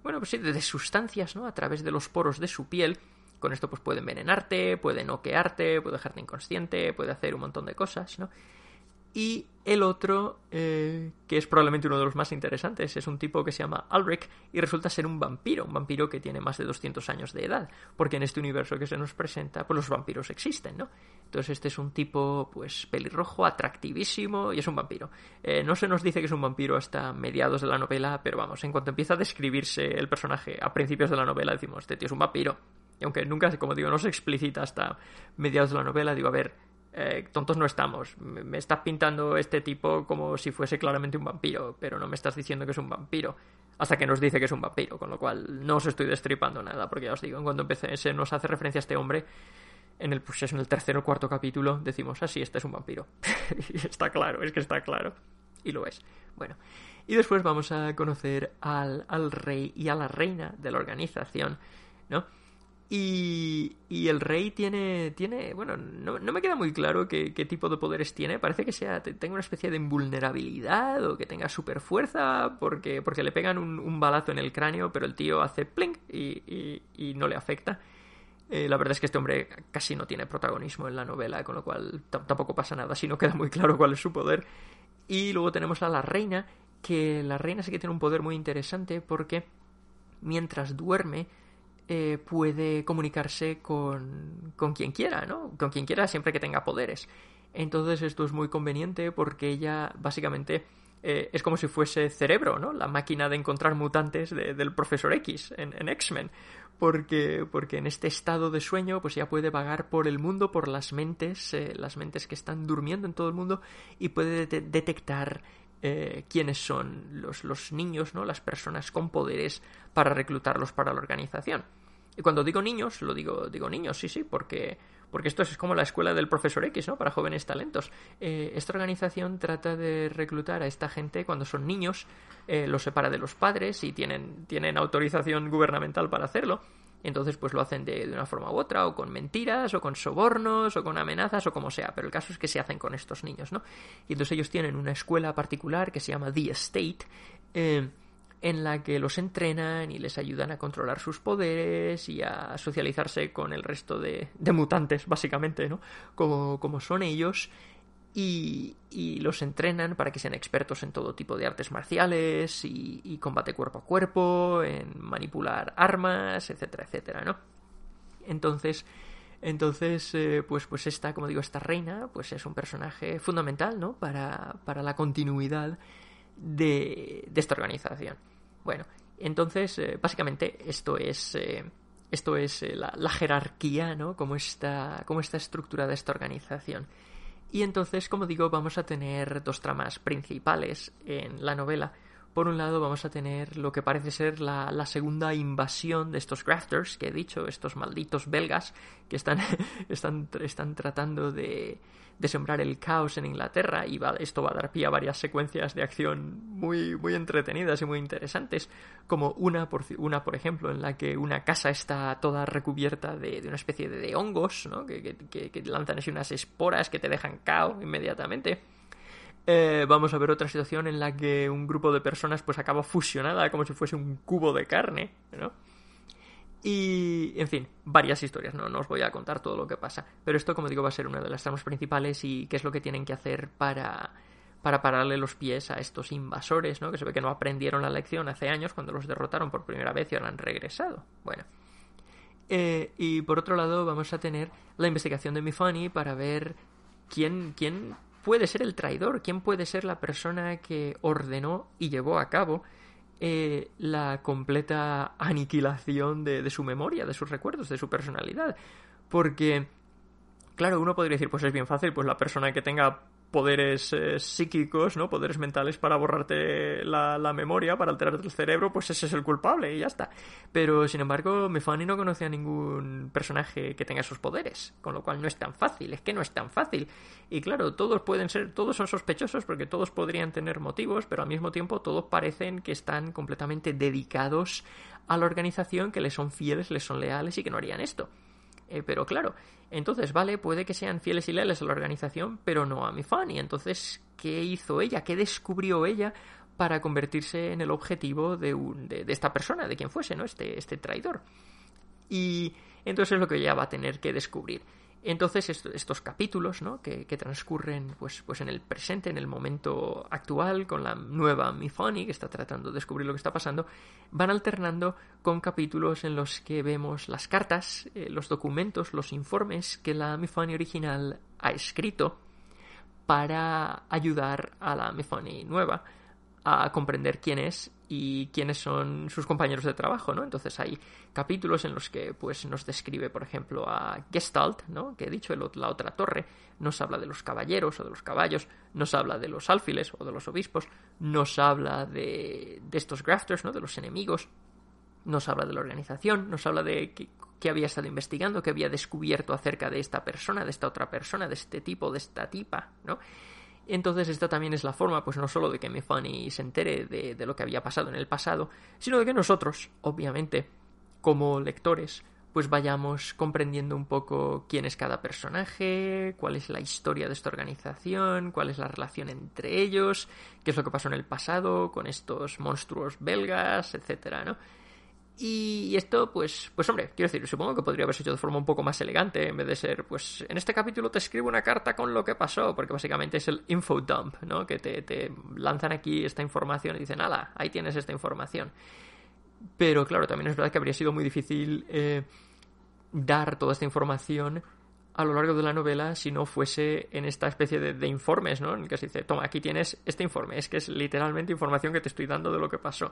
bueno, pues sí, de, sustancias, ¿no? A través de los poros de su piel. Con esto pues puede envenenarte, puede noquearte, puede dejarte inconsciente, puede hacer un montón de cosas, ¿no? Y el otro, eh, que es probablemente uno de los más interesantes, es un tipo que se llama Alric y resulta ser un vampiro, un vampiro que tiene más de 200 años de edad, porque en este universo que se nos presenta, pues los vampiros existen, ¿no? Entonces este es un tipo, pues, pelirrojo, atractivísimo y es un vampiro. Eh, no se nos dice que es un vampiro hasta mediados de la novela, pero vamos, en cuanto empieza a describirse el personaje a principios de la novela, decimos, este tío es un vampiro. Y aunque nunca, como digo, no se explicita hasta mediados de la novela, digo, a ver, eh, tontos no estamos. Me, estás pintando este tipo como si fuese claramente un vampiro, pero no me estás diciendo que es un vampiro. Hasta que nos dice que es un vampiro, con lo cual no os estoy destripando nada, porque ya os digo, en cuanto empecé, se nos hace referencia a este hombre, en el, pues en el tercer o cuarto capítulo decimos, ah, sí, este es un vampiro. *laughs* y está claro, es que está claro. Y lo es. Bueno, y después vamos a conocer al, al rey y a la reina de la organización, ¿no? Y, y, el rey tiene, tiene bueno, no, no me queda muy claro qué, tipo de poderes tiene. Parece que sea tenga una especie de invulnerabilidad o que tenga super fuerza porque, porque le pegan un, balazo en el cráneo, pero el tío hace plink y, y, no le afecta. Eh, la verdad es que este hombre casi no tiene protagonismo en la novela, con lo cual tampoco pasa nada, si no queda muy claro cuál es su poder. Y luego tenemos a la reina, que la reina sí que tiene un poder muy interesante porque mientras duerme eh, puede comunicarse con, con quien quiera, ¿no? Con quien quiera siempre que tenga poderes. Entonces esto es muy conveniente porque ella básicamente eh, es como si fuese cerebro, ¿no? La máquina de encontrar mutantes del profesor X en, X-Men. Porque, porque en este estado de sueño pues ya puede vagar por el mundo, por las mentes, eh, las mentes que están durmiendo en todo el mundo y puede detectar quiénes son los, los niños, ¿no? Las personas con poderes para reclutarlos para la organización. Y cuando digo niños, lo digo, digo niños, sí, sí, porque, porque esto es como la escuela del profesor X, ¿no? Para jóvenes talentos. Eh, esta organización trata de reclutar a esta gente cuando son niños, eh, los separa de los padres y tienen, tienen autorización gubernamental para hacerlo. Entonces, pues lo hacen de, de, una forma u otra, o con mentiras, o con sobornos, o con amenazas, o como sea. Pero el caso es que se hacen con estos niños, ¿no? Y entonces ellos tienen una escuela particular que se llama The Estate, eh, en la que los entrenan y les ayudan a controlar sus poderes y a socializarse con el resto de, de mutantes, básicamente, ¿no? Como, como son ellos. Y, y, los entrenan para que sean expertos en todo tipo de artes marciales y, combate cuerpo a cuerpo, en manipular armas, etcétera, etcétera, ¿no? Entonces, entonces, eh, pues, pues esta, como digo, esta reina, pues es un personaje fundamental, ¿no? Para, para la continuidad de, de esta organización. Bueno, entonces, eh, básicamente, esto es. Eh, esto es eh, la, la, jerarquía, ¿no? Cómo está, cómo está estructurada esta organización. Y entonces, como digo, vamos a tener dos tramas principales en la novela. Por un lado, vamos a tener lo que parece ser la, segunda invasión de estos grafters que he dicho, estos malditos belgas que están, *laughs* están, están tratando de, de sembrar el caos en Inglaterra y va, esto va a dar pie a varias secuencias de acción muy, muy entretenidas y muy interesantes, como una por, una, por ejemplo, en la que una casa está toda recubierta de, una especie de, de hongos, ¿no? que, que, que, lanzan así unas esporas que te dejan cao inmediatamente. Eh, vamos a ver otra situación en la que un grupo de personas pues acaba fusionada como si fuese un cubo de carne, ¿no? Y, en fin, varias historias, no, no os voy a contar todo lo que pasa. Pero esto, como digo, va a ser una de las tramas principales y qué es lo que tienen que hacer para, para pararle los pies a estos invasores, ¿no? Que se ve que no aprendieron la lección hace años cuando los derrotaron por primera vez y ahora han regresado. Bueno. Eh, y por otro lado, vamos a tener la investigación de Mifani para ver quién, quién puede ser el traidor, quién puede ser la persona que ordenó y llevó a cabo eh, la completa aniquilación de, de, su memoria, de sus recuerdos, de su personalidad. Porque, claro, uno podría decir, pues es bien fácil, pues la persona que tenga poderes eh, psíquicos, ¿no? Poderes mentales para borrarte la, memoria, para alterarte el cerebro, pues ese es el culpable y ya está. Pero, sin embargo, Mefani no conoce a ningún personaje que tenga esos poderes, con lo cual no es tan fácil, es que no es tan fácil. Y claro, todos pueden ser, todos son sospechosos porque todos podrían tener motivos, pero al mismo tiempo todos parecen que están completamente dedicados a la organización, que les son fieles, les son leales y que no harían esto. Eh, pero claro, entonces, vale, puede que sean fieles y leales a la organización, pero no a mi fan. Y entonces, ¿qué hizo ella? ¿Qué descubrió ella para convertirse en el objetivo de, un, de, de esta persona, de quien fuese, ¿no? Este, este traidor. Y entonces es lo que ella va a tener que descubrir. Entonces estos capítulos ¿no? que, transcurren pues, pues en el presente, en el momento actual, con la nueva Mifani que está tratando de descubrir lo que está pasando, van alternando con capítulos en los que vemos las cartas, eh, los documentos, los informes que la Mifani original ha escrito para ayudar a la Mifani nueva a comprender quién es y quiénes son sus compañeros de trabajo, ¿no? Entonces hay capítulos en los que pues nos describe, por ejemplo, a Gestalt, ¿no? Que he dicho, la otra torre, nos habla de los caballeros o de los caballos, nos habla de los alfiles o de los obispos, nos habla de, de estos grafters, ¿no? De los enemigos, nos habla de la organización, nos habla de que, que había estado investigando, que había descubierto acerca de esta persona, de esta otra persona, de este tipo, de esta tipa, ¿no? Entonces esta también es la forma, pues no solo de que Mefani se entere de, de, lo que había pasado en el pasado, sino de que nosotros, obviamente, como lectores, pues vayamos comprendiendo un poco quién es cada personaje, cuál es la historia de esta organización, cuál es la relación entre ellos, qué es lo que pasó en el pasado con estos monstruos belgas, etcétera, ¿no? Y esto, pues, pues hombre, quiero decir, supongo que podría haberse hecho de forma un poco más elegante, en vez de ser, pues, en este capítulo te escribo una carta con lo que pasó, porque básicamente es el info dump, ¿no? Que te, te lanzan aquí esta información y dicen, ala, ahí tienes esta información. Pero claro, también es verdad que habría sido muy difícil eh, dar toda esta información a lo largo de la novela si no fuese en esta especie de, de, informes, ¿no? En el que se dice, toma, aquí tienes este informe, es que es literalmente información que te estoy dando de lo que pasó.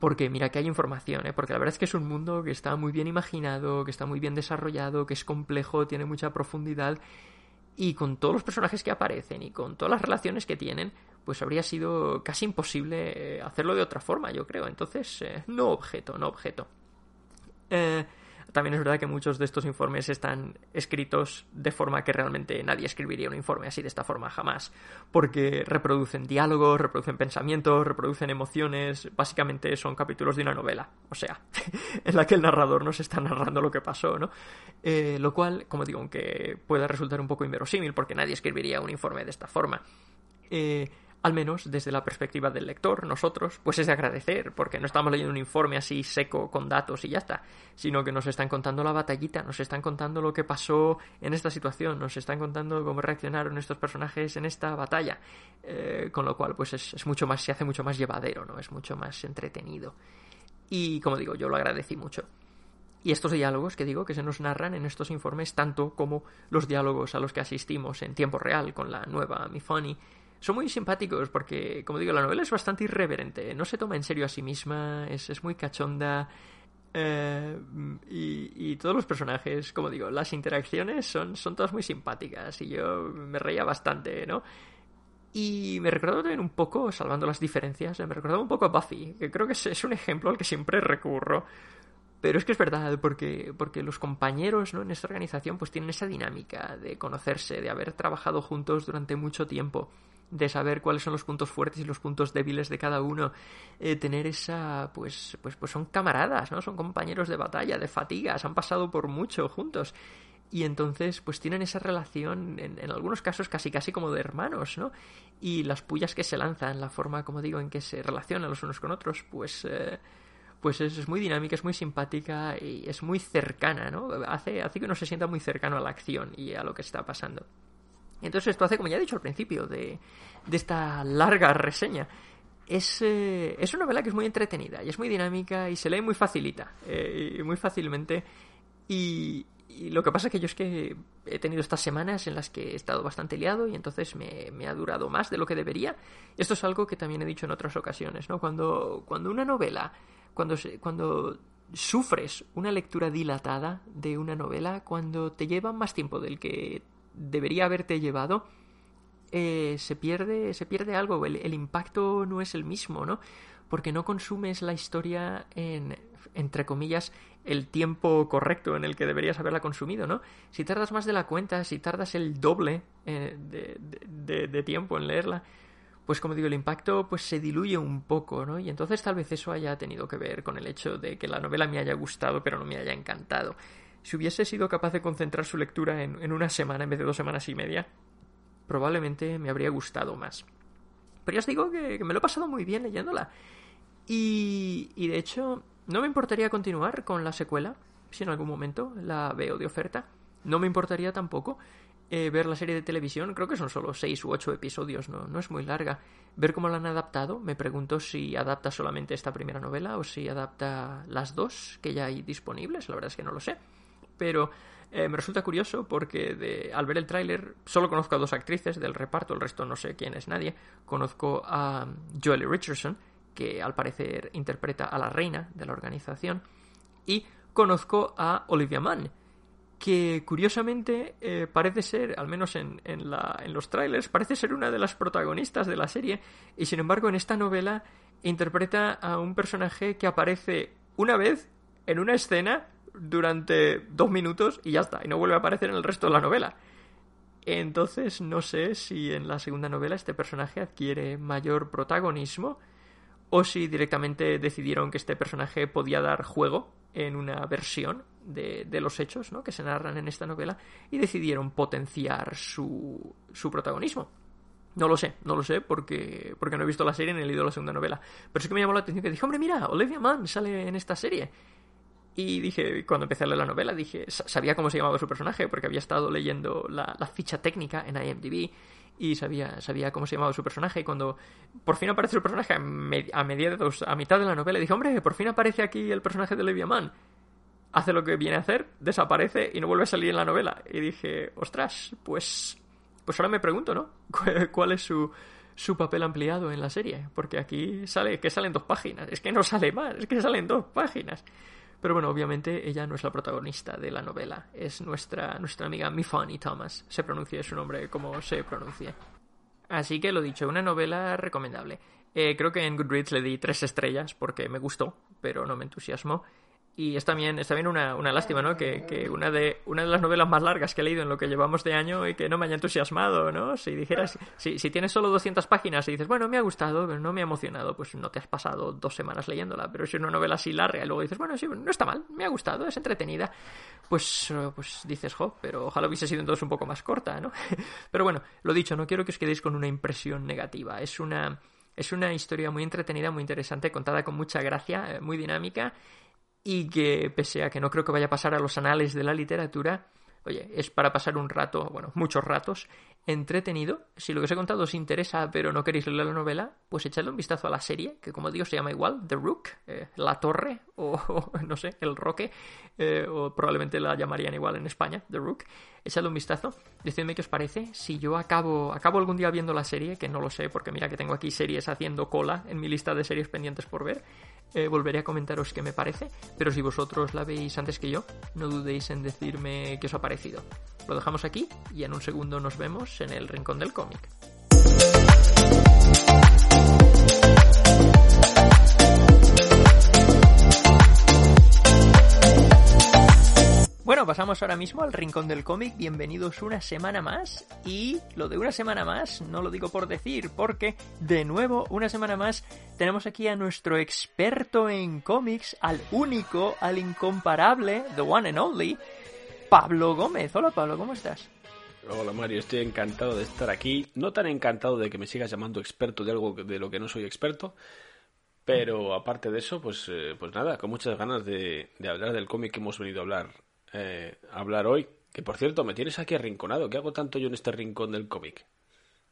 Porque mira que hay información, ¿eh? porque la verdad es que es un mundo que está muy bien imaginado, que está muy bien desarrollado, que es complejo, tiene mucha profundidad y con todos los personajes que aparecen y con todas las relaciones que tienen, pues habría sido casi imposible eh, hacerlo de otra forma, yo creo. Entonces, eh, no objeto, no objeto. Eh, también es verdad que muchos de estos informes están escritos de forma que realmente nadie escribiría un informe así de esta forma jamás, porque reproducen diálogos, reproducen pensamientos, reproducen emociones, básicamente son capítulos de una novela, o sea, *laughs* en la que el narrador nos está narrando lo que pasó, ¿no? Eh, lo cual, como digo, aunque pueda resultar un poco inverosímil, porque nadie escribiría un informe de esta forma, eh, al menos desde la perspectiva del lector, nosotros, pues es de agradecer, porque no estamos leyendo un informe así seco con datos y ya está, sino que nos están contando la batallita, nos están contando lo que pasó en esta situación, nos están contando cómo reaccionaron estos personajes en esta batalla, eh, con lo cual pues es, mucho más, se hace mucho más llevadero, ¿no? Es mucho más entretenido. Y como digo, yo lo agradecí mucho. Y estos diálogos que digo que se nos narran en estos informes, tanto como los diálogos a los que asistimos en tiempo real con la nueva Mifoni, son muy simpáticos porque, como digo, la novela es bastante irreverente, no se toma en serio a sí misma, es, es muy cachonda. Eh, y, todos los personajes, como digo, las interacciones son, son todas muy simpáticas y yo me reía bastante, ¿no? Y me recordaba también un poco, salvando las diferencias, me recordaba un poco a Buffy, que creo que es, es un ejemplo al que siempre recurro. Pero es que es verdad, porque, porque los compañeros ¿no? en esta organización pues tienen esa dinámica de conocerse, de haber trabajado juntos durante mucho tiempo de saber cuáles son los puntos fuertes y los puntos débiles de cada uno, eh, tener esa, pues, pues, pues son camaradas, ¿no? Son compañeros de batalla, de fatigas, han pasado por mucho juntos. Y entonces, pues tienen esa relación, en, en, algunos casos casi casi como de hermanos, ¿no? Y las pullas que se lanzan, la forma, como digo, en que se relacionan los unos con otros, pues, eh, pues es, es, muy dinámica, es muy simpática y es muy cercana, ¿no? Hace, hace que uno se sienta muy cercano a la acción y a lo que está pasando. Entonces esto hace, como ya he dicho al principio de, de esta larga reseña, es, eh, es, una novela que es muy entretenida y es muy dinámica y se lee muy facilita, eh, muy fácilmente. Y, lo que pasa es que yo es que he tenido estas semanas en las que he estado bastante liado y entonces me, me, ha durado más de lo que debería. Esto es algo que también he dicho en otras ocasiones, ¿no? Cuando, cuando una novela, cuando, cuando sufres una lectura dilatada de una novela, cuando te lleva más tiempo del que debería haberte llevado, eh, se pierde, se pierde algo, el, el, impacto no es el mismo, ¿no? Porque no consumes la historia en, entre comillas, el tiempo correcto en el que deberías haberla consumido, ¿no? Si tardas más de la cuenta, si tardas el doble eh, de, de, de, tiempo en leerla, pues como digo, el impacto pues se diluye un poco, ¿no? Y entonces tal vez eso haya tenido que ver con el hecho de que la novela me haya gustado pero no me haya encantado. Si hubiese sido capaz de concentrar su lectura en, en una semana en vez de dos semanas y media, probablemente me habría gustado más. Pero ya os digo que, me lo he pasado muy bien leyéndola. Y, y, de hecho, no me importaría continuar con la secuela, si en algún momento la veo de oferta. No me importaría tampoco eh, ver la serie de televisión, creo que son solo seis u ocho episodios, no, no es muy larga. Ver cómo la han adaptado, me pregunto si adapta solamente esta primera novela o si adapta las dos que ya hay disponibles, la verdad es que no lo sé pero eh, me resulta curioso porque al ver el tráiler solo conozco a dos actrices del reparto, el resto no sé quién es nadie. Conozco a Joely Richardson, que al parecer interpreta a la reina de la organización, y conozco a Olivia Mann, que curiosamente eh, parece ser, al menos en, en los trailers, parece ser una de las protagonistas de la serie, y sin embargo en esta novela interpreta a un personaje que aparece una vez en una escena durante dos minutos y ya está, y no vuelve a aparecer en el resto de la novela. Entonces no sé si en la segunda novela este personaje adquiere mayor protagonismo o si directamente decidieron que este personaje podía dar juego en una versión de, de los hechos ¿no? que se narran en esta novela y decidieron potenciar su, su protagonismo. No lo sé, no lo sé porque, porque no he visto la serie ni he leído la segunda novela. Pero sí que me llamó la atención que dije, hombre, mira, Olivia Mann sale en esta serie. Y dije, cuando empecé a leer la novela, dije, sabía cómo se llamaba su personaje, porque había estado leyendo la, ficha técnica en IMDb y sabía, sabía cómo se llamaba su personaje. Y cuando por fin aparece el personaje a, me, a mediados, a mitad de la novela, dije, hombre, por fin aparece aquí el personaje de Olivia Mann. Hace lo que viene a hacer, desaparece y no vuelve a salir en la novela. Y dije, ostras, pues. Pues ahora me pregunto, ¿no? *laughs* ¿Cuál es su, su papel ampliado en la serie? Porque aquí sale, que salen dos páginas. Es que no sale más, es que salen dos páginas. Pero bueno, obviamente ella no es la protagonista de la novela, es nuestra, nuestra amiga Mifani Thomas, se pronuncia su nombre como se pronuncie. Así que lo dicho, una novela recomendable. Eh, creo que en Goodreads le di tres estrellas porque me gustó, pero no me entusiasmó. Y es también, es también una, una lástima, ¿no? Que, que, una, de, una de las novelas más largas que he leído en lo que llevamos de año y que no me haya entusiasmado, ¿no? Si dijeras, si, si tienes solo 200 páginas y dices, bueno, me ha gustado, pero no me ha emocionado, pues no te has pasado dos semanas leyéndola. Pero si es una novela así larga y luego dices, bueno, sí, no está mal, me ha gustado, es entretenida, pues, pues dices, jo, pero ojalá hubiese sido entonces un poco más corta, ¿no? *laughs* Pero bueno, lo dicho, no quiero que os quedéis con una impresión negativa. Es una, es una historia muy entretenida, muy interesante, contada con mucha gracia, eh, muy dinámica y que pese a que no creo que vaya a pasar a los anales de la literatura, oye, es para pasar un rato, bueno, muchos ratos, entretenido. Si lo que os he contado os interesa, pero no queréis leer la novela, pues echadle un vistazo a la serie, que como digo se llama igual, The Rook, eh, La Torre, o, *laughs* no sé, El Roque, eh, o probablemente la llamarían igual en España, The Rook. Echadle un vistazo, decidme qué os parece. Si yo acabo, acabo algún día viendo la serie, que no lo sé, porque mira que tengo aquí series haciendo cola en mi lista de series pendientes por ver, eh, volveré a comentaros qué me parece, pero si vosotros la veis antes que yo, no dudéis en decirme qué os ha parecido. Lo dejamos aquí y en un segundo nos vemos en el rincón del cómic. Bueno, pasamos ahora mismo al rincón del cómic. Bienvenidos una semana más. Y lo de una semana más no lo digo por decir, porque de nuevo, una semana más, tenemos aquí a nuestro experto en cómics, al único, al incomparable, the one and only, Pablo Gómez. Hola Pablo, ¿cómo estás? Hola Mario, estoy encantado de estar aquí. No tan encantado de que me sigas llamando experto de algo de lo que no soy experto. Pero aparte de eso, pues, eh, pues nada, con muchas ganas de, hablar del cómic que hemos venido a hablar eh, hablar hoy. Que por cierto, me tienes aquí arrinconado. ¿Qué hago tanto yo en este rincón del cómic?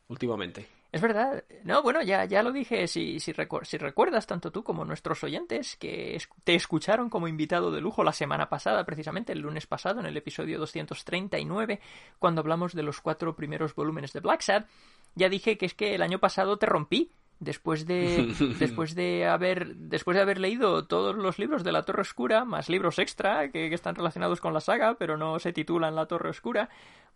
Últimamente. Es verdad. No, bueno, ya, ya lo dije. Si, si, si recuerdas, tanto tú como nuestros oyentes, que te escucharon como invitado de lujo la semana pasada, precisamente el lunes pasado, en el episodio 239, cuando hablamos de los cuatro primeros volúmenes de Black Sad, ya dije que es que el año pasado te rompí después de *laughs* después de haber después de haber leído todos los libros de la Torre Oscura más libros extra que, que, están relacionados con la saga pero no se titulan la Torre Oscura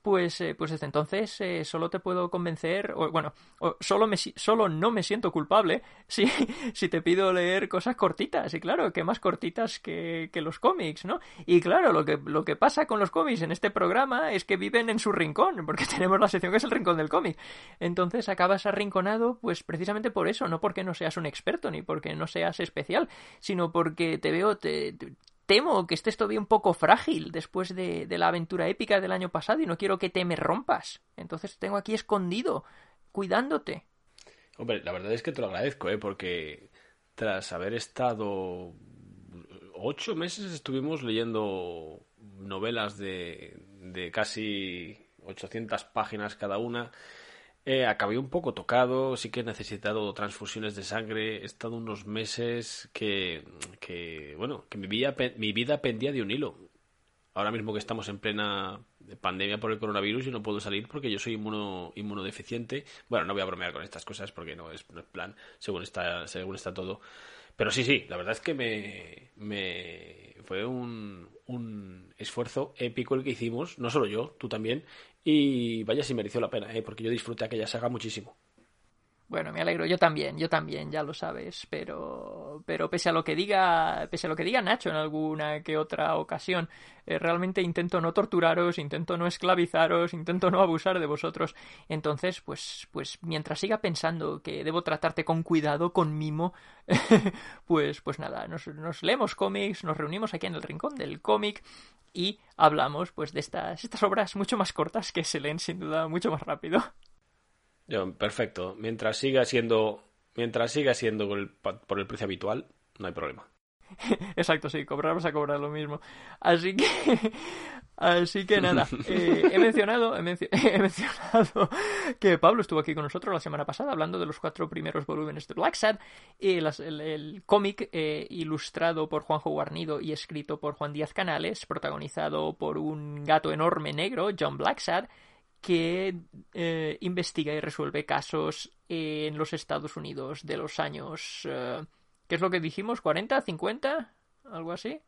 pues, eh, pues desde entonces eh, solo te puedo convencer, o bueno, o solo, me, solo no me siento culpable *laughs* si, si te pido leer cosas cortitas, y claro, que más cortitas que, que los cómics, ¿no? Y claro, lo que, lo que pasa con los cómics en este programa es que viven en su rincón, *laughs* porque tenemos la sección que es el rincón del cómic. Entonces acabas arrinconado, pues precisamente por eso, no porque no seas un experto ni porque no seas especial, sino porque te veo, temo que estés todavía un poco frágil después de, la aventura épica del año pasado y no quiero que te me rompas. Entonces tengo aquí escondido, cuidándote. Hombre, la verdad es que te lo agradezco, ¿eh? Porque tras haber estado ocho meses estuvimos leyendo novelas de, de casi 800 páginas cada una eh, acabé un poco tocado, sí que he necesitado transfusiones de sangre, he estado unos meses que, que bueno, que mi vida, mi vida pendía de un hilo. Ahora mismo que estamos en plena pandemia por el coronavirus y no puedo salir porque yo soy inmuno, inmunodeficiente. Bueno, no voy a bromear con estas cosas porque no es, no es plan, según está, según está todo. Pero sí, sí, la verdad es que me, me fue un, un esfuerzo épico el que hicimos, no solo yo, tú también, y vaya si mereció la pena, ¿eh? porque yo disfruté aquella saga muchísimo. Bueno, me alegro, yo también, yo también, ya lo sabes, pero pero pese a lo que diga, pese a lo que diga Nacho en alguna que otra ocasión, eh, realmente intento no torturaros, intento no esclavizaros, intento no abusar de vosotros. Entonces, pues pues mientras siga pensando que debo tratarte con cuidado, con mimo, *laughs* pues pues nada, nos, nos leemos cómics, nos reunimos aquí en el rincón del cómic y hablamos pues de estas estas obras mucho más cortas que se leen sin duda mucho más rápido perfecto. Mientras siga siendo, mientras siga siendo por el, precio habitual, no hay problema. *laughs* Exacto, sí, cobrar vas a cobrar lo mismo. Así que, *laughs* así que nada, eh, he mencionado, *laughs* he, mencionado que Pablo estuvo aquí con nosotros la semana pasada hablando de los cuatro primeros volúmenes de Black Sad, y el, cómic eh, ilustrado por Juanjo Guarnido y escrito por Juan Díaz Canales, protagonizado por un gato enorme negro, John Blacksad, que eh, investiga y resuelve casos en los Estados Unidos de los años... Eh, ¿Qué es lo que dijimos? ¿40? ¿50? ¿Algo así?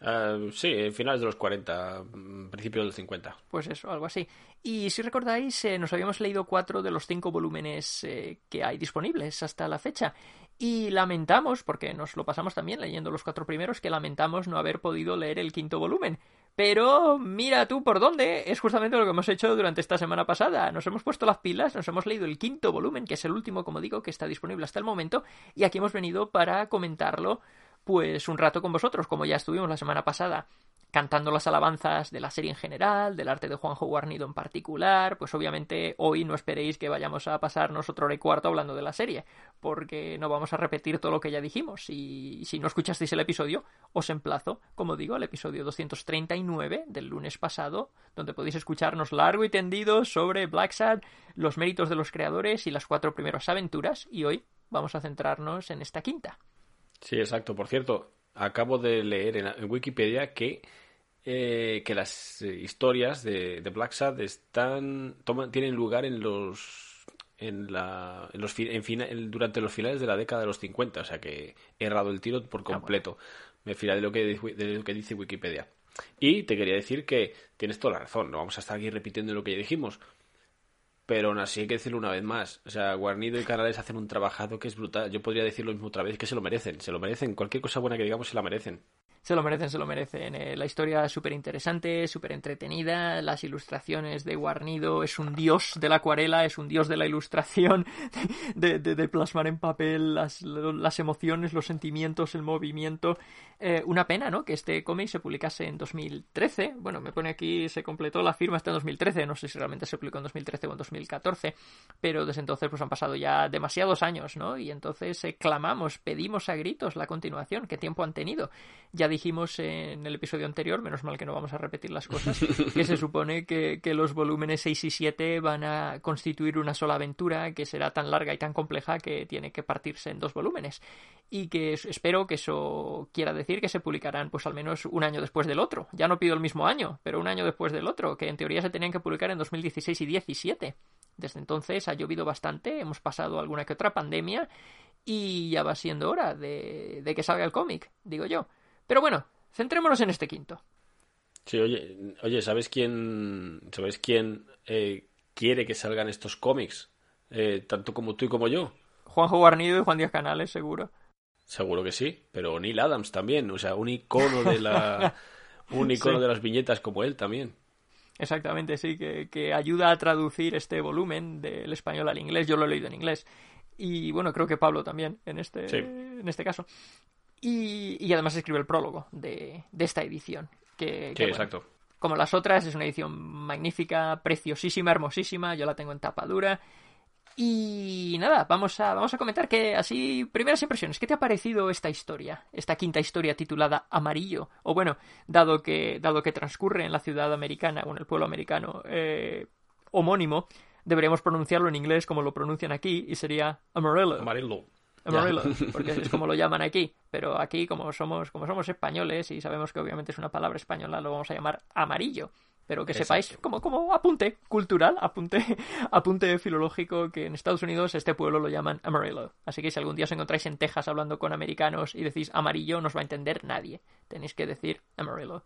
Uh, sí, finales de los 40, mm, principios del 50. Pues eso, algo así. Y si recordáis, eh, nos habíamos leído cuatro de los cinco volúmenes eh, que hay disponibles hasta la fecha. Y lamentamos, porque nos lo pasamos también leyendo los cuatro primeros, que lamentamos no haber podido leer el quinto volumen. Pero mira tú por dónde, es justamente lo que hemos hecho durante esta semana pasada. Nos hemos puesto las pilas, nos hemos leído el quinto volumen, que es el último, como digo, que está disponible hasta el momento, y aquí hemos venido para comentarlo pues un rato con vosotros, como ya estuvimos la semana pasada, cantando las alabanzas de la serie en general, del arte de Juanjo Guarnido en particular, pues obviamente hoy no esperéis que vayamos a pasarnos otro hora y cuarto hablando de la serie, porque no vamos a repetir todo lo que ya dijimos, y si no escuchasteis el episodio, os emplazo, como digo, al episodio 239 del lunes pasado, donde podéis escucharnos largo y tendido sobre Black Sad, los méritos de los creadores y las cuatro primeras aventuras, y hoy vamos a centrarnos en esta quinta. Sí, exacto. Por cierto, acabo de leer en, Wikipedia que, eh, que las eh, historias de, de, Black Sad están, toman, tienen lugar en los en la en los en durante los finales de la década de los 50, o sea que he errado el tiro por ah, completo. Me fila de lo que de lo que dice Wikipedia. Y te quería decir que tienes toda la razón, no vamos a estar aquí repitiendo lo que ya dijimos, pero aún así hay que decirlo una vez más. O sea, Guarnido y Canales hacen un trabajado que es brutal. Yo podría decirlo mismo otra vez, que se lo merecen. Se lo merecen. Cualquier cosa buena que digamos se la merecen. Se lo merecen, se lo merecen. Eh, la historia es súper interesante, súper entretenida. Las ilustraciones de Guarnido es un dios de la acuarela, es un dios de la ilustración, *laughs* de, de, plasmar en papel las, las, emociones, los sentimientos, el movimiento. Eh, una pena, ¿no? Que este cómic se publicase en 2013. Bueno, me pone aquí, se completó la firma hasta en 2013. No sé si realmente se publicó en 2013 o en 2014. Pero desde entonces, pues han pasado ya demasiados años, ¿no? Y entonces eh, clamamos, pedimos a gritos la continuación. ¿Qué tiempo han tenido? Ya dijimos en el episodio anterior, menos mal que no vamos a repetir las cosas, que se supone que, los volúmenes 6 y 7 van a constituir una sola aventura que será tan larga y tan compleja que tiene que partirse en dos volúmenes. Y que espero que eso quiera decir que se publicarán pues al menos un año después del otro. Ya no pido el mismo año, pero un año después del otro, que en teoría se tenían que publicar en 2016 y 2017. Desde entonces ha llovido bastante, hemos pasado alguna que otra pandemia y ya va siendo hora de que salga el cómic, digo yo. Pero bueno, centrémonos en este quinto. Sí, oye, oye ¿sabes quién, ¿sabes quién eh, quiere que salgan estos cómics? Eh, tanto como tú y como yo. Juanjo Guarnido y Juan Díaz Canales, seguro. Seguro que sí, pero Neil Adams también, o sea, un icono de la *laughs* un icono de las viñetas como él también. Exactamente, sí, que, que, ayuda a traducir este volumen del español al inglés. Yo lo he leído en inglés. Y bueno, creo que Pablo también en este, en este caso. Y, además escribe el prólogo de, esta edición. Que, sí, exacto. Como las otras, es una edición magnífica, preciosísima, hermosísima. Yo la tengo en tapa dura. Y nada, vamos a, vamos a comentar que así, primeras impresiones, ¿qué te ha parecido esta historia? Esta quinta historia titulada Amarillo. O bueno, dado que, dado que transcurre en la ciudad americana o en el pueblo americano eh, homónimo, deberíamos pronunciarlo en inglés como lo pronuncian aquí y sería Amarillo. Amarillo. Amarillo, porque es como lo llaman aquí. Pero aquí, como somos, como somos españoles y sabemos que obviamente es una palabra española, lo vamos a llamar amarillo. Pero que sepáis, como, como apunte cultural, apunte, *laughs* apunte filológico, que en Estados Unidos este pueblo lo llaman Amarillo. Así que si algún día os encontráis en Texas hablando con americanos y decís amarillo, no os va a entender nadie. Tenéis que decir Amarillo.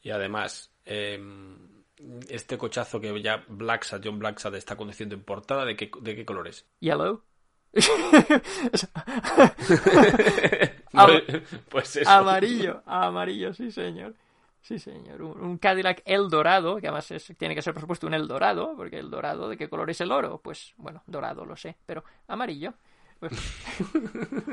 Y además, em, este cochazo que ya Blacksad, John Blacksad está conduciendo en portada, ¿de qué, de qué color es? Yellow. *laughs* *laughs* *laughs* pues eso. Amarillo, amarillo, sí señor. Sí, señor. Un, Cadillac El Dorado, que además tiene que ser, por supuesto, un El Dorado, porque el dorado, ¿de qué color es el oro? Pues, bueno, dorado, lo sé, pero amarillo. Pues,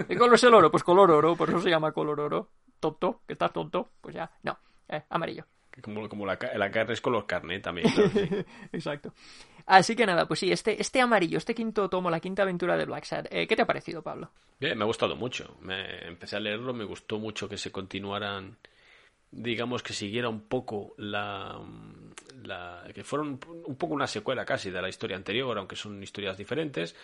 ¿Qué color es el oro? Pues color oro, por eso se llama color oro. Tonto, que estás tonto, pues ya, no, eh, amarillo. Como, como la, la, carne es color carne también. Exacto. Así que nada, pues sí, este, este amarillo, este quinto tomo, la quinta aventura de Black Sad, eh, ¿qué te ha parecido, Pablo? Bien, me ha gustado mucho. Me, empecé a leerlo, me gustó mucho que se continuaran, digamos que siguiera un poco la, la que fueron un poco una secuela casi de la historia anterior, aunque son historias diferentes,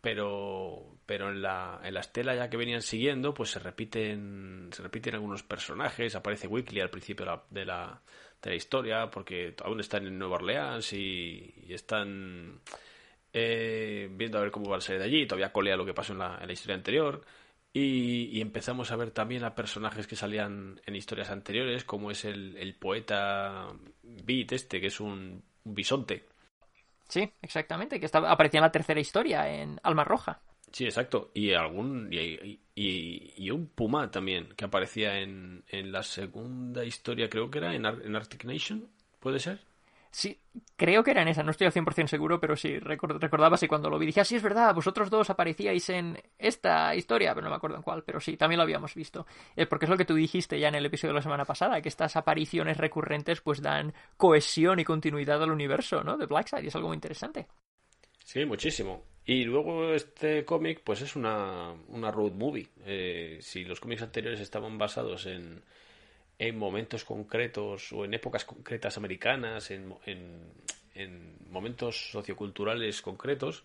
pero pero en la, en la estela ya que venían siguiendo pues se repiten se repiten algunos personajes aparece Weekly al principio de la, de la, de la historia porque aún están en Nueva Orleans y, están eh, viendo a ver cómo van a salir de allí todavía colea lo que pasó en la, en la historia anterior Y, empezamos a ver también a personajes que salían en historias anteriores, como es el, poeta Beat este, que es un, bisonte. Sí, exactamente, que estaba, aparecía en la tercera historia, en Alma Roja. Sí, exacto. Y algún y, y, un puma también, que aparecía en, en, la segunda historia, creo que era, en, en Arctic Nation, ¿puede ser? Sí, creo que era en esa, no estoy al 100% seguro, pero sí, recordaba así cuando lo vi. Dije, ah, sí, es verdad, vosotros dos aparecíais en esta historia, pero no me acuerdo en cuál, pero sí, también lo habíamos visto. Eh, porque es lo que tú dijiste ya en el episodio de la semana pasada, que estas apariciones recurrentes pues dan cohesión y continuidad al universo, ¿no? De Blackside, y es algo muy interesante. Sí, muchísimo. Y luego este cómic, pues es una, una road movie. Eh, si los cómics anteriores estaban basados en en momentos concretos o en épocas concretas americanas, en, en, momentos socioculturales concretos,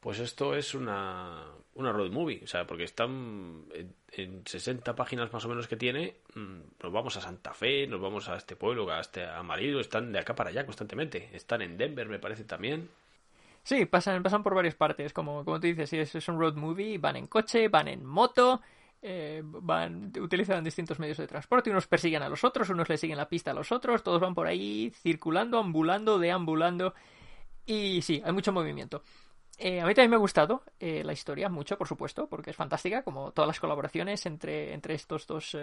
pues esto es una, una road movie, o sea, porque están en, 60 páginas más o menos que tiene, mm, nos vamos a Santa Fe, nos vamos a este pueblo, a este Amarillo, están de acá para allá constantemente, están en Denver, me parece también. Sí, pasan, pasan por varias partes, como, como tú dices, es, es un road movie, van en coche, van en moto, eh, van, utilizan distintos medios de transporte, unos persiguen a los otros, unos le siguen la pista a los otros, todos van por ahí circulando, ambulando, deambulando y sí, hay mucho movimiento. Eh, a mí también me ha gustado eh, la historia mucho, por supuesto, porque es fantástica, como todas las colaboraciones entre, entre estos, dos,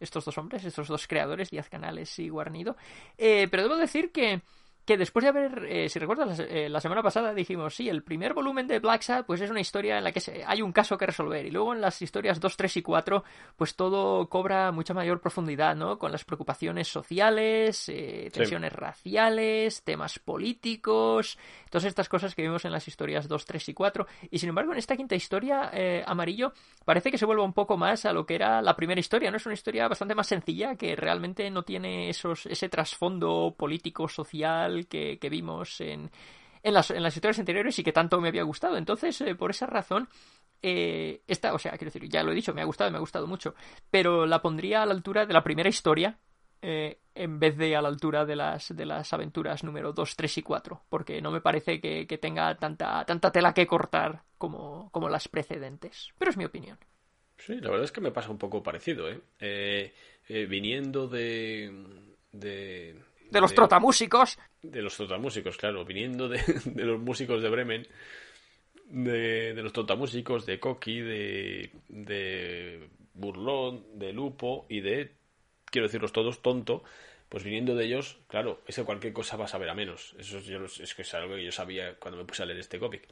estos dos hombres, estos dos creadores, Díaz Canales y Guarnido. pero debo decir que que después de haber, eh, si recuerdas, eh, la, semana pasada dijimos, sí, el primer volumen de Black Sad, pues es una historia en la que hay un caso que resolver. Y luego en las historias 2, 3 y 4, pues todo cobra mucha mayor profundidad, ¿no? Con las preocupaciones sociales, eh, tensiones raciales, temas políticos, todas estas cosas que vimos en las historias 2, 3 y 4. Y sin embargo, en esta quinta historia, Amarillo, parece que se vuelve un poco más a lo que era la primera historia, ¿no? Es una historia bastante más sencilla, que realmente no tiene esos, ese trasfondo político, social, que, vimos en, en, las, en las historias anteriores y que tanto me había gustado. Entonces, eh, por esa razón, eh, esta, o sea, quiero decir, ya lo he dicho, me ha gustado, me ha gustado mucho, pero la pondría a la altura de la primera historia eh, en vez de a la altura de las, de las aventuras número 2, 3 y 4, porque no me parece que, tenga tanta, tanta tela que cortar como, como las precedentes. Pero es mi opinión. Sí, la verdad es que me pasa un poco parecido, ¿eh? viniendo de, de los trotamúsicos. De los trotamúsicos, claro, viniendo de, *laughs* los músicos de Bremen, de, los trotamúsicos, de Coqui, de, de Burlón, de Lupo y de, quiero decirlos todos, Tonto, pues viniendo de ellos, claro, ese cualquier cosa va a saber a menos. Eso es, es que es algo que yo sabía cuando me puse a leer este cómic.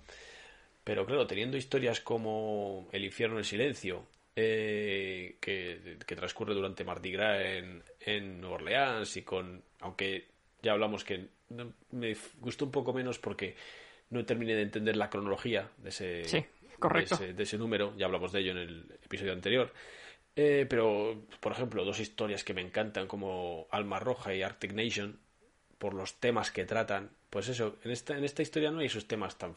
Pero claro, teniendo historias como El infierno el silencio, eh, que, transcurre durante Mardi Gras en, en Nueva Orleans y con aunque ya hablamos que me gustó un poco menos porque no terminé de entender la cronología de ese, De, ese, número, ya hablamos de ello en el episodio anterior. Eh, pero, por ejemplo, dos historias que me encantan como Alma Roja y Arctic Nation, por los temas que tratan, pues eso, en esta, en esta historia no hay esos temas tan,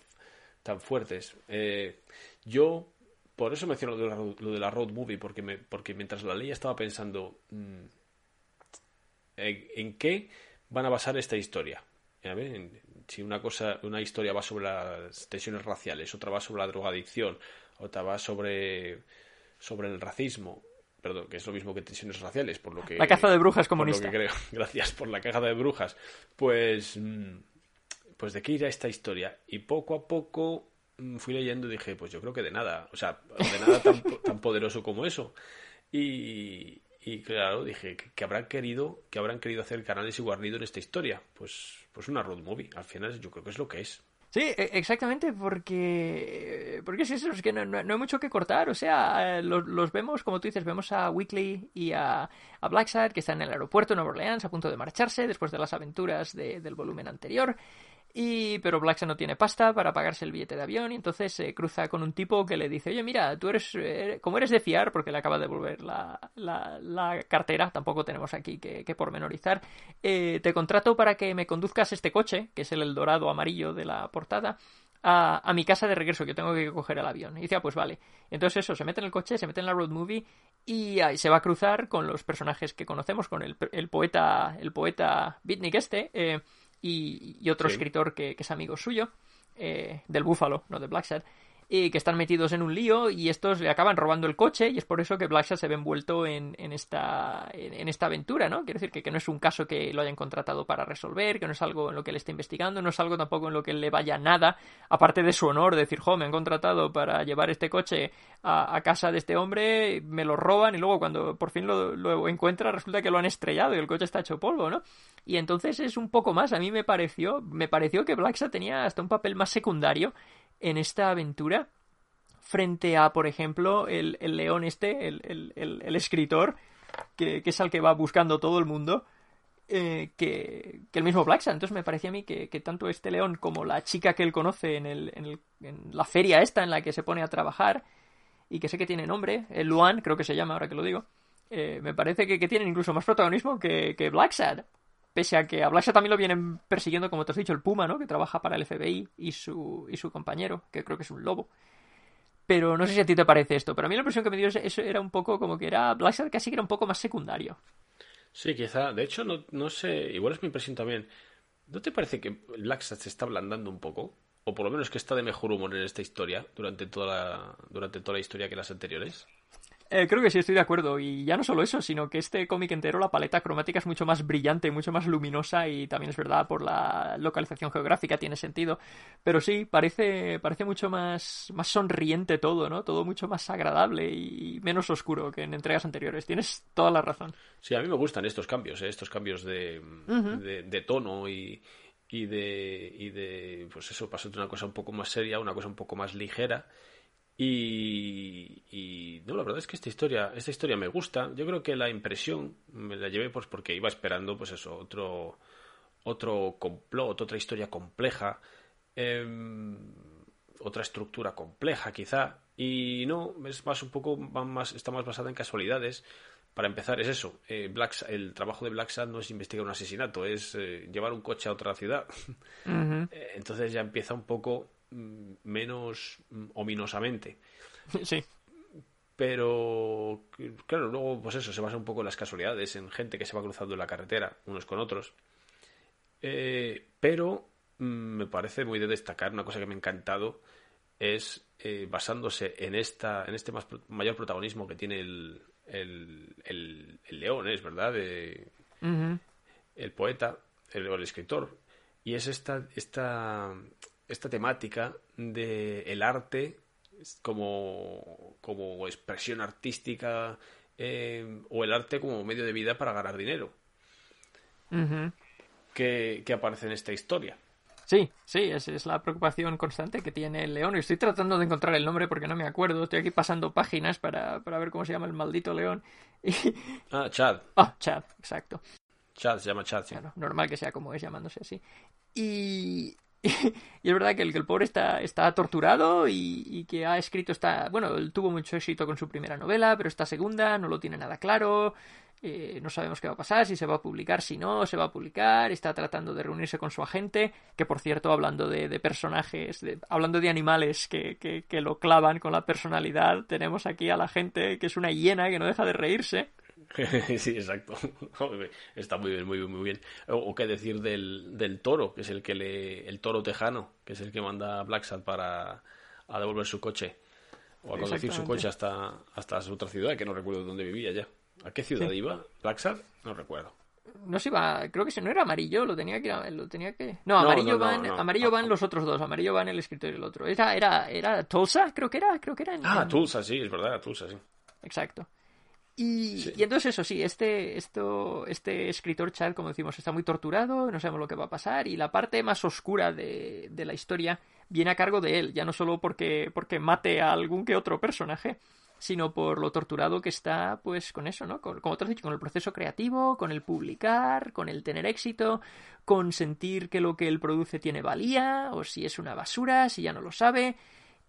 tan fuertes. Eh, yo, por eso menciono lo de, la, lo de la road movie, porque, me, porque mientras la leía estaba pensando, mm, en qué van a basar esta historia. Si una cosa, una historia va sobre las tensiones raciales, otra va sobre la drogadicción, otra va sobre, sobre el racismo, perdón, que es lo mismo que tensiones raciales, por lo que la caza de brujas comunista. creo. *laughs* Gracias por la caza de brujas. Pues, mm, pues de qué irá esta historia. Y poco a poco fui leyendo y dije, pues yo creo que de nada, o sea, de nada tan, tan poderoso como eso. Y, y claro, dije, ¿qué, habrán querido, que habrán querido hacer Canales y Guarnido en esta historia? Pues, pues una road movie. Al final yo creo que es lo que es. Sí, e, exactamente, porque, porque es eso, es que no, hay mucho que cortar, o sea, los, vemos, como tú dices, vemos a Weekly y a, a Blackside que están en el aeropuerto de Nueva Orleans a punto de marcharse después de las aventuras del volumen anterior, y, pero Blackson no tiene pasta para pagarse el billete de avión y entonces se cruza con un tipo que le dice, oye, mira, tú eres, eh, como eres de fiar, porque le acaba de devolver la, la, cartera, tampoco tenemos aquí que, pormenorizar, eh, te contrato para que me conduzcas este coche, que es el Eldorado amarillo de la portada, a, mi casa de regreso, que tengo que coger el avión. Y dice, ah, pues vale. Entonces eso, se mete en el coche, se mete en la road movie y ahí se va a cruzar con los personajes que conocemos, con el, el poeta, el poeta Bitnik este, eh, y, otro escritor que, es amigo suyo, eh, del Búfalo, no de Blacksad. Y que están metidos en un lío y estos le acaban robando el coche y es por eso que Blackshot se ve envuelto en, en esta, en, esta aventura, ¿no? Quiero decir que, que, no es un caso que lo hayan contratado para resolver, que no es algo en lo que él esté investigando, no es algo tampoco en lo que le vaya nada, aparte de su honor, de decir, jo, me han contratado para llevar este coche a, casa de este hombre, me lo roban y luego cuando por fin lo, encuentra resulta que lo han estrellado y el coche está hecho polvo, ¿no? Y entonces es un poco más, a mí me pareció, me pareció que Blackshot tenía hasta un papel más secundario en esta aventura frente a, por ejemplo, el, el león este, el, el, el escritor, que, que, es al que va buscando todo el mundo, eh, que, que, el mismo Blacksa. Entonces me parecía a mí que, que, tanto este león como la chica que él conoce en, el, en, en, la feria esta en la que se pone a trabajar, y que sé que tiene nombre, el Luan, creo que se llama ahora que lo digo, eh, me parece que, tienen incluso más protagonismo que, que Blacksad. Pese a que a Blacksad también lo vienen persiguiendo, como te has dicho, el Puma, ¿no? Que trabaja para el FBI y su, y su compañero, que creo que es un lobo. Pero no sé si a ti te parece esto, pero a mí la impresión que me dio eso era un poco como que era casi que era un poco más secundario. Sí, quizá. De hecho, no, no sé, igual es mi impresión también. ¿No te parece que Blacksad se está ablandando un poco? O por lo menos que está de mejor humor en esta historia durante toda la, durante toda la historia que las anteriores. Eh, creo que sí, estoy de acuerdo. Y ya no solo eso, sino que este cómic entero, la paleta cromática es mucho más brillante, mucho más luminosa y también es verdad, por la localización geográfica tiene sentido. Pero sí, parece, parece mucho más, más sonriente todo, ¿no? Todo mucho más agradable y menos oscuro que en entregas anteriores. Tienes toda la razón. Sí, a mí me gustan estos cambios, ¿eh? estos cambios de, uh -huh. de, de tono y, y de, y de, pues eso, pasar de una cosa un poco más seria a una cosa un poco más ligera. Y, y, no, la verdad es que esta historia, esta historia me gusta. Yo creo que la impresión me la llevé pues porque iba esperando, pues eso, otro, otro complot, otra historia compleja, eh, otra estructura compleja quizá. Y no, es más un poco, más, está más basada en casualidades. Para empezar, es eso. Eh, Black, el trabajo de Black Sad no es investigar un asesinato, es eh, llevar un coche a otra ciudad. Uh *laughs* -huh. Entonces ya empieza un poco menos ominosamente. *laughs* Sí. Pero, claro, luego, pues eso, se basa un poco en las casualidades, en gente que se va cruzando en la carretera, unos con otros. Eh, pero me parece muy de destacar, una cosa que me ha encantado es eh, basándose en esta en este más, mayor protagonismo que tiene el, el, el, el león, es verdad, de, uh -huh. el poeta, el, el escritor, y es esta, esta esta temática de el arte como, como expresión artística eh, o el arte como medio de vida para ganar dinero uh -huh. que, que, aparece en esta historia. Sí, sí, esa es la preocupación constante que tiene el león. Estoy tratando de encontrar el nombre porque no me acuerdo. Estoy aquí pasando páginas para, para ver cómo se llama el maldito león. *laughs* Y... Ah, Chad. Ah, Chad, exacto. Chad, se llama Chad, sí. Claro, normal que sea como es llamándose así. Y, *laughs* y es verdad que el, que el pobre está, está torturado y, y, que ha escrito esta... Bueno, él tuvo mucho éxito con su primera novela, pero esta segunda no lo tiene nada claro. Eh, no sabemos qué va a pasar, si se va a publicar, si no, se va a publicar. Está tratando de reunirse con su agente, que por cierto, hablando de, de personajes, de, hablando de animales que, que, que lo clavan con la personalidad, tenemos aquí a la gente que es una hiena que no deja de reírse. *laughs* sí, exacto. *laughs* Está muy bien, muy bien, muy bien. O, qué decir del, del, toro, que es el que le. el toro tejano, que es el que manda a Blacksad para a devolver su coche. O a conducir su coche hasta, hasta su otra ciudad, que no recuerdo dónde vivía ya. ¿A qué ciudad sí. iba? ¿Blacksad? No recuerdo. No se iba, creo que si no era amarillo, lo tenía que lo tenía que. No, amarillo no, no, van, no, amarillo van los otros dos, amarillo van el escritor y el otro. Era, era, era Tulsa, creo que era, creo que era. En, ah, Tulsa, sí, es verdad, Tulsa, sí. Exacto. Y, sí. y, entonces eso sí, este, esto, este escritor Chad, como decimos, está muy torturado, no sabemos lo que va a pasar, y la parte más oscura de, de la historia viene a cargo de él, ya no solo porque, porque mate a algún que otro personaje, sino por lo torturado que está, pues, con eso, ¿no? Con, como te has dicho, con el proceso creativo, con el publicar, con el tener éxito, con sentir que lo que él produce tiene valía, o si es una basura, si ya no lo sabe.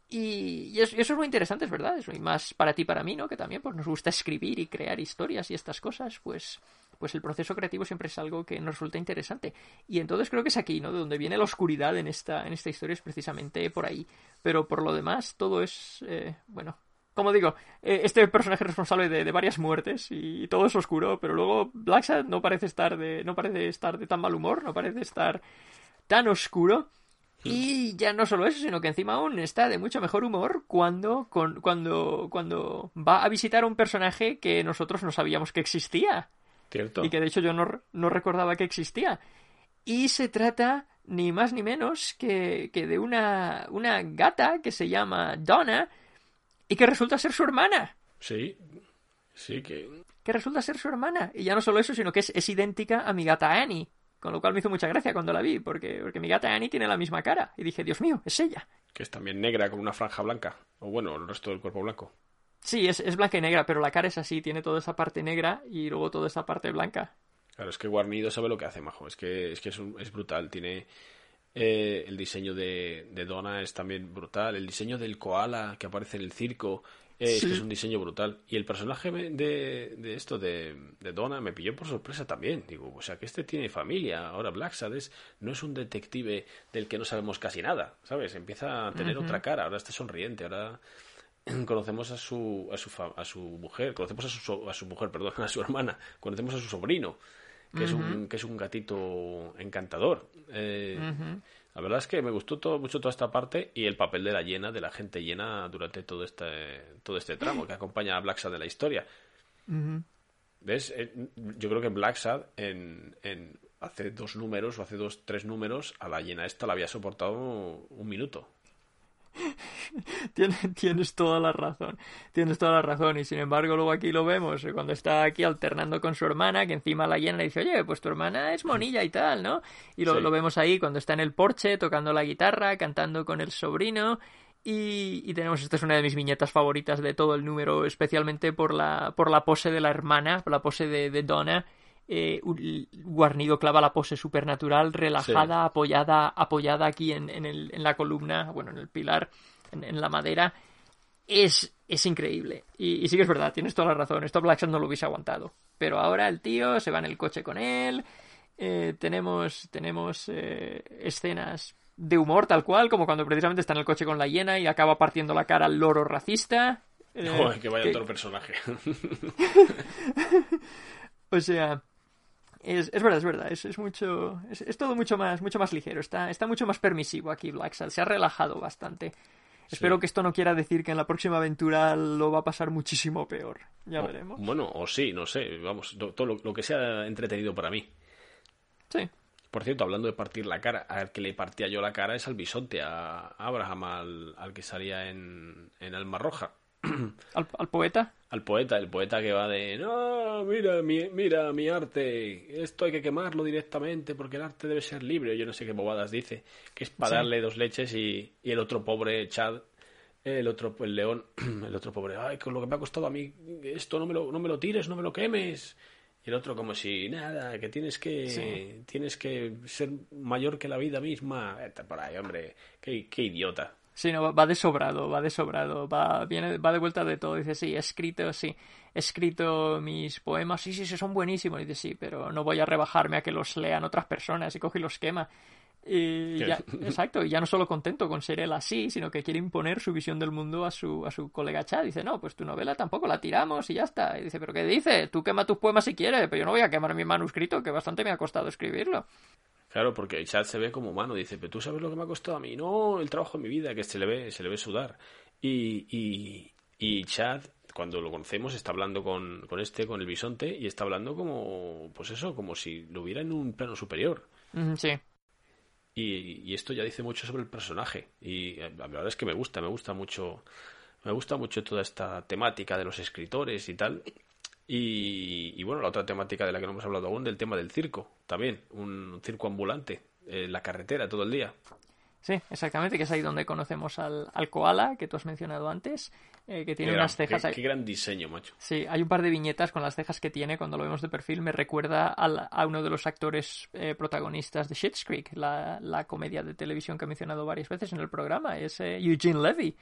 Y, y, eso, es muy interesante, es verdad. Eso, y más para ti, para mí, ¿no? Que también pues, nos gusta escribir y crear historias y estas cosas, pues, pues el proceso creativo siempre es algo que nos resulta interesante. Y entonces creo que es aquí, ¿no? De donde viene la oscuridad en esta, en esta historia es precisamente por ahí. Pero por lo demás, todo es, eh, bueno, como digo, eh, este personaje es responsable de, de, varias muertes y todo es oscuro, pero luego Blacksad no parece estar de, no parece estar de tan mal humor, no parece estar tan oscuro. Y ya no solo eso, sino que encima aún está de mucho mejor humor cuando, cuando, cuando va a visitar a un personaje que nosotros no sabíamos que existía. Cierto. Y que de hecho yo no, no recordaba que existía. Y se trata ni más ni menos que, que de una, una gata que se llama Donna y que resulta ser su hermana. Sí, sí que... Que resulta ser su hermana. Y ya no solo eso, sino que es, es idéntica a mi gata Annie. Con lo cual me hizo mucha gracia cuando la vi, porque, porque mi gata Annie tiene la misma cara. Y dije, Dios mío, es ella. Que es también negra con una franja blanca. O bueno, el resto del cuerpo blanco. Sí, es, es blanca y negra, pero la cara es así, tiene toda esa parte negra y luego toda esa parte blanca. Claro, es que Guarnido sabe lo que hace, majo. Es que es, que es, un- es brutal. Tiene. eh, el diseño de, de Donna es también brutal. El diseño del koala que aparece en el circo. Eh, Es que es un diseño brutal. Y el personaje de, de esto, de, de Donna, me pilló por sorpresa también. Digo, o sea, que este tiene familia. Ahora Black es, no es un detective del que no sabemos casi nada, ¿sabes? Empieza a tener otra cara. Ahora está sonriente. Ahora *clears throat* conocemos a su a su a su mujer conocemos a su a su mujer perdón *laughs* a su hermana conocemos a su sobrino que es un que es un gatito encantador Eh, la verdad es que me gustó todo, mucho toda esta parte y el papel de la hiena de la gente llena durante todo este todo este tramo que acompaña a Black Sad de la historia. Ves Eh, yo creo que Black Sad en, en hace dos números o hace dos tres números a la hiena esta la había soportado un minuto *laughs* Tienes, tienes toda la razón. Tienes toda la razón. Y sin embargo, luego aquí lo vemos eh, cuando está aquí alternando con su hermana, que encima la llena le dice, oye, pues tu hermana es monilla y tal, ¿no? Y lo, Sí. lo vemos ahí cuando está en el porche tocando la guitarra, cantando con el sobrino. Y, y tenemos, esta es una de mis viñetas favoritas de todo el número, especialmente por la, por la pose de la hermana, por la pose de, de Donna. Eh, Guarnido clava la pose supernatural, relajada, apoyada, apoyada aquí en, en, el, en la columna, bueno, en el pilar, en, en la madera. Es, es increíble. Y, y sí que es verdad, tienes toda la razón. Esto Black Sad no lo hubiese aguantado. Pero ahora el tío se va en el coche con él. eh, tenemos tenemos eh, escenas de humor tal cual, como cuando precisamente está en el coche con la hiena y acaba partiendo la cara al loro racista. Eh, Joder, que vaya que- otro personaje *laughs* O sea, es, es verdad, es verdad, es, es mucho, es, es todo mucho más, mucho más ligero, está, está mucho más permisivo aquí Black Sad, se ha relajado bastante. Espero que esto no quiera decir que en la próxima aventura lo va a pasar muchísimo peor. Ya veremos. Bueno, o sí, no sé, vamos, to- todo lo, lo que sea entretenido para mí. Sí. Por cierto, hablando de partir la cara, al que le partía yo la cara es al bisonte, a Abraham, al, al que salía en, en Alma Roja. Al, al poeta. Al poeta, el poeta que va de, no, mira mi, mira mi arte, esto hay que quemarlo directamente porque el arte debe ser libre, yo no sé qué bobadas dice, que es para Sí. darle dos leches y, y el otro pobre Chad, el otro, el león, *clears throat* el otro pobre, ay, con lo que me ha costado a mí, esto no me lo, no me lo tires, no me lo quemes. Y el otro como si, nada, que tienes que, Sí. tienes que ser mayor que la vida misma. Vete por ahí, hombre, qué, qué idiota. Sí, no, va- de sobrado, va de sobrado, va, viene, va de vuelta de todo. Dice, sí, he escrito, sí, he escrito mis poemas, sí, sí, sí, son buenísimos. Dice, sí, pero no voy a rebajarme a que los lean otras personas y coge y los quema. Y ya, *laughs* exacto, y ya no solo contento con ser él así, sino que quiere imponer su visión del mundo a su, a su colega Chad. Dice, no, pues tu novela tampoco la tiramos y ya está. Y dice, pero ¿qué dice? Tú quema tus poemas si quieres, pero yo no voy a quemar mi manuscrito, que bastante me ha costado escribirlo. Claro, porque Chad se ve como humano, dice, pero tú sabes lo que me ha costado a mí, no, el trabajo en mi vida, que se le ve, se le ve sudar. Y, y, y Chad, cuando lo conocemos, está hablando con, con este, con el bisonte, y está hablando como, pues eso, como si lo hubiera en un plano superior. Sí, Y, y esto ya dice mucho sobre el personaje. Y eh, la verdad es que me gusta, me gusta mucho, me gusta mucho toda esta temática de los escritores y tal. Y, y bueno, la otra temática de la que no hemos hablado aún, del tema del circo, también, un circo ambulante, en la carretera todo el día. Sí, exactamente, que es ahí donde conocemos al, al koala que tú has mencionado antes, eh, que tiene unas cejas. Qué, gran diseño, macho. Sí, hay un par de viñetas con las cejas que tiene cuando lo vemos de perfil. Me recuerda al- a uno de los actores eh, protagonistas de Schitt's Creek, la, la comedia de televisión que he mencionado varias veces en el programa. Es eh, Eugene Levy.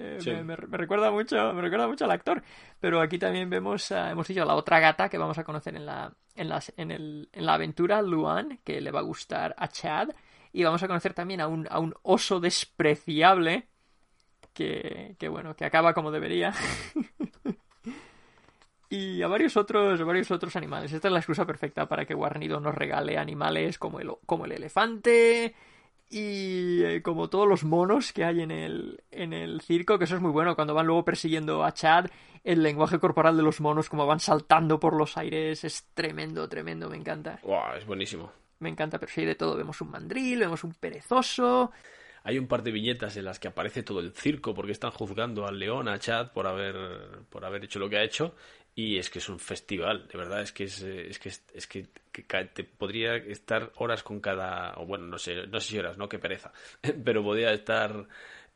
Eh, Sí. me, me- me recuerda mucho, me recuerda mucho al actor. Pero aquí también vemos, hemos dicho, la otra gata que vamos a conocer en la, en las, en el, en la aventura, Luan, que le va a gustar a Chad. Y vamos a conocer también a un, a un oso despreciable que, que bueno, que acaba como debería. *laughs* y a varios otros, a varios otros animales. Esta es la excusa perfecta para que Guarnido nos regale animales como el, como el elefante y eh, como todos los monos que hay en el, en el circo, que eso es muy bueno, cuando van luego persiguiendo a Chad, el lenguaje corporal de los monos, como van saltando por los aires, es tremendo, tremendo, me encanta. Wow, es buenísimo. Me encanta, pero sí, de todo, vemos un mandril, vemos un perezoso, hay un par de viñetas en las que aparece todo el circo porque están juzgando al león, a Chad, por haber, por haber hecho lo que ha hecho. Y es que es un festival, de verdad, es que es, es que es que, te podría estar horas con cada, o bueno, no sé, no sé si horas, no, qué pereza, *laughs* pero podría estar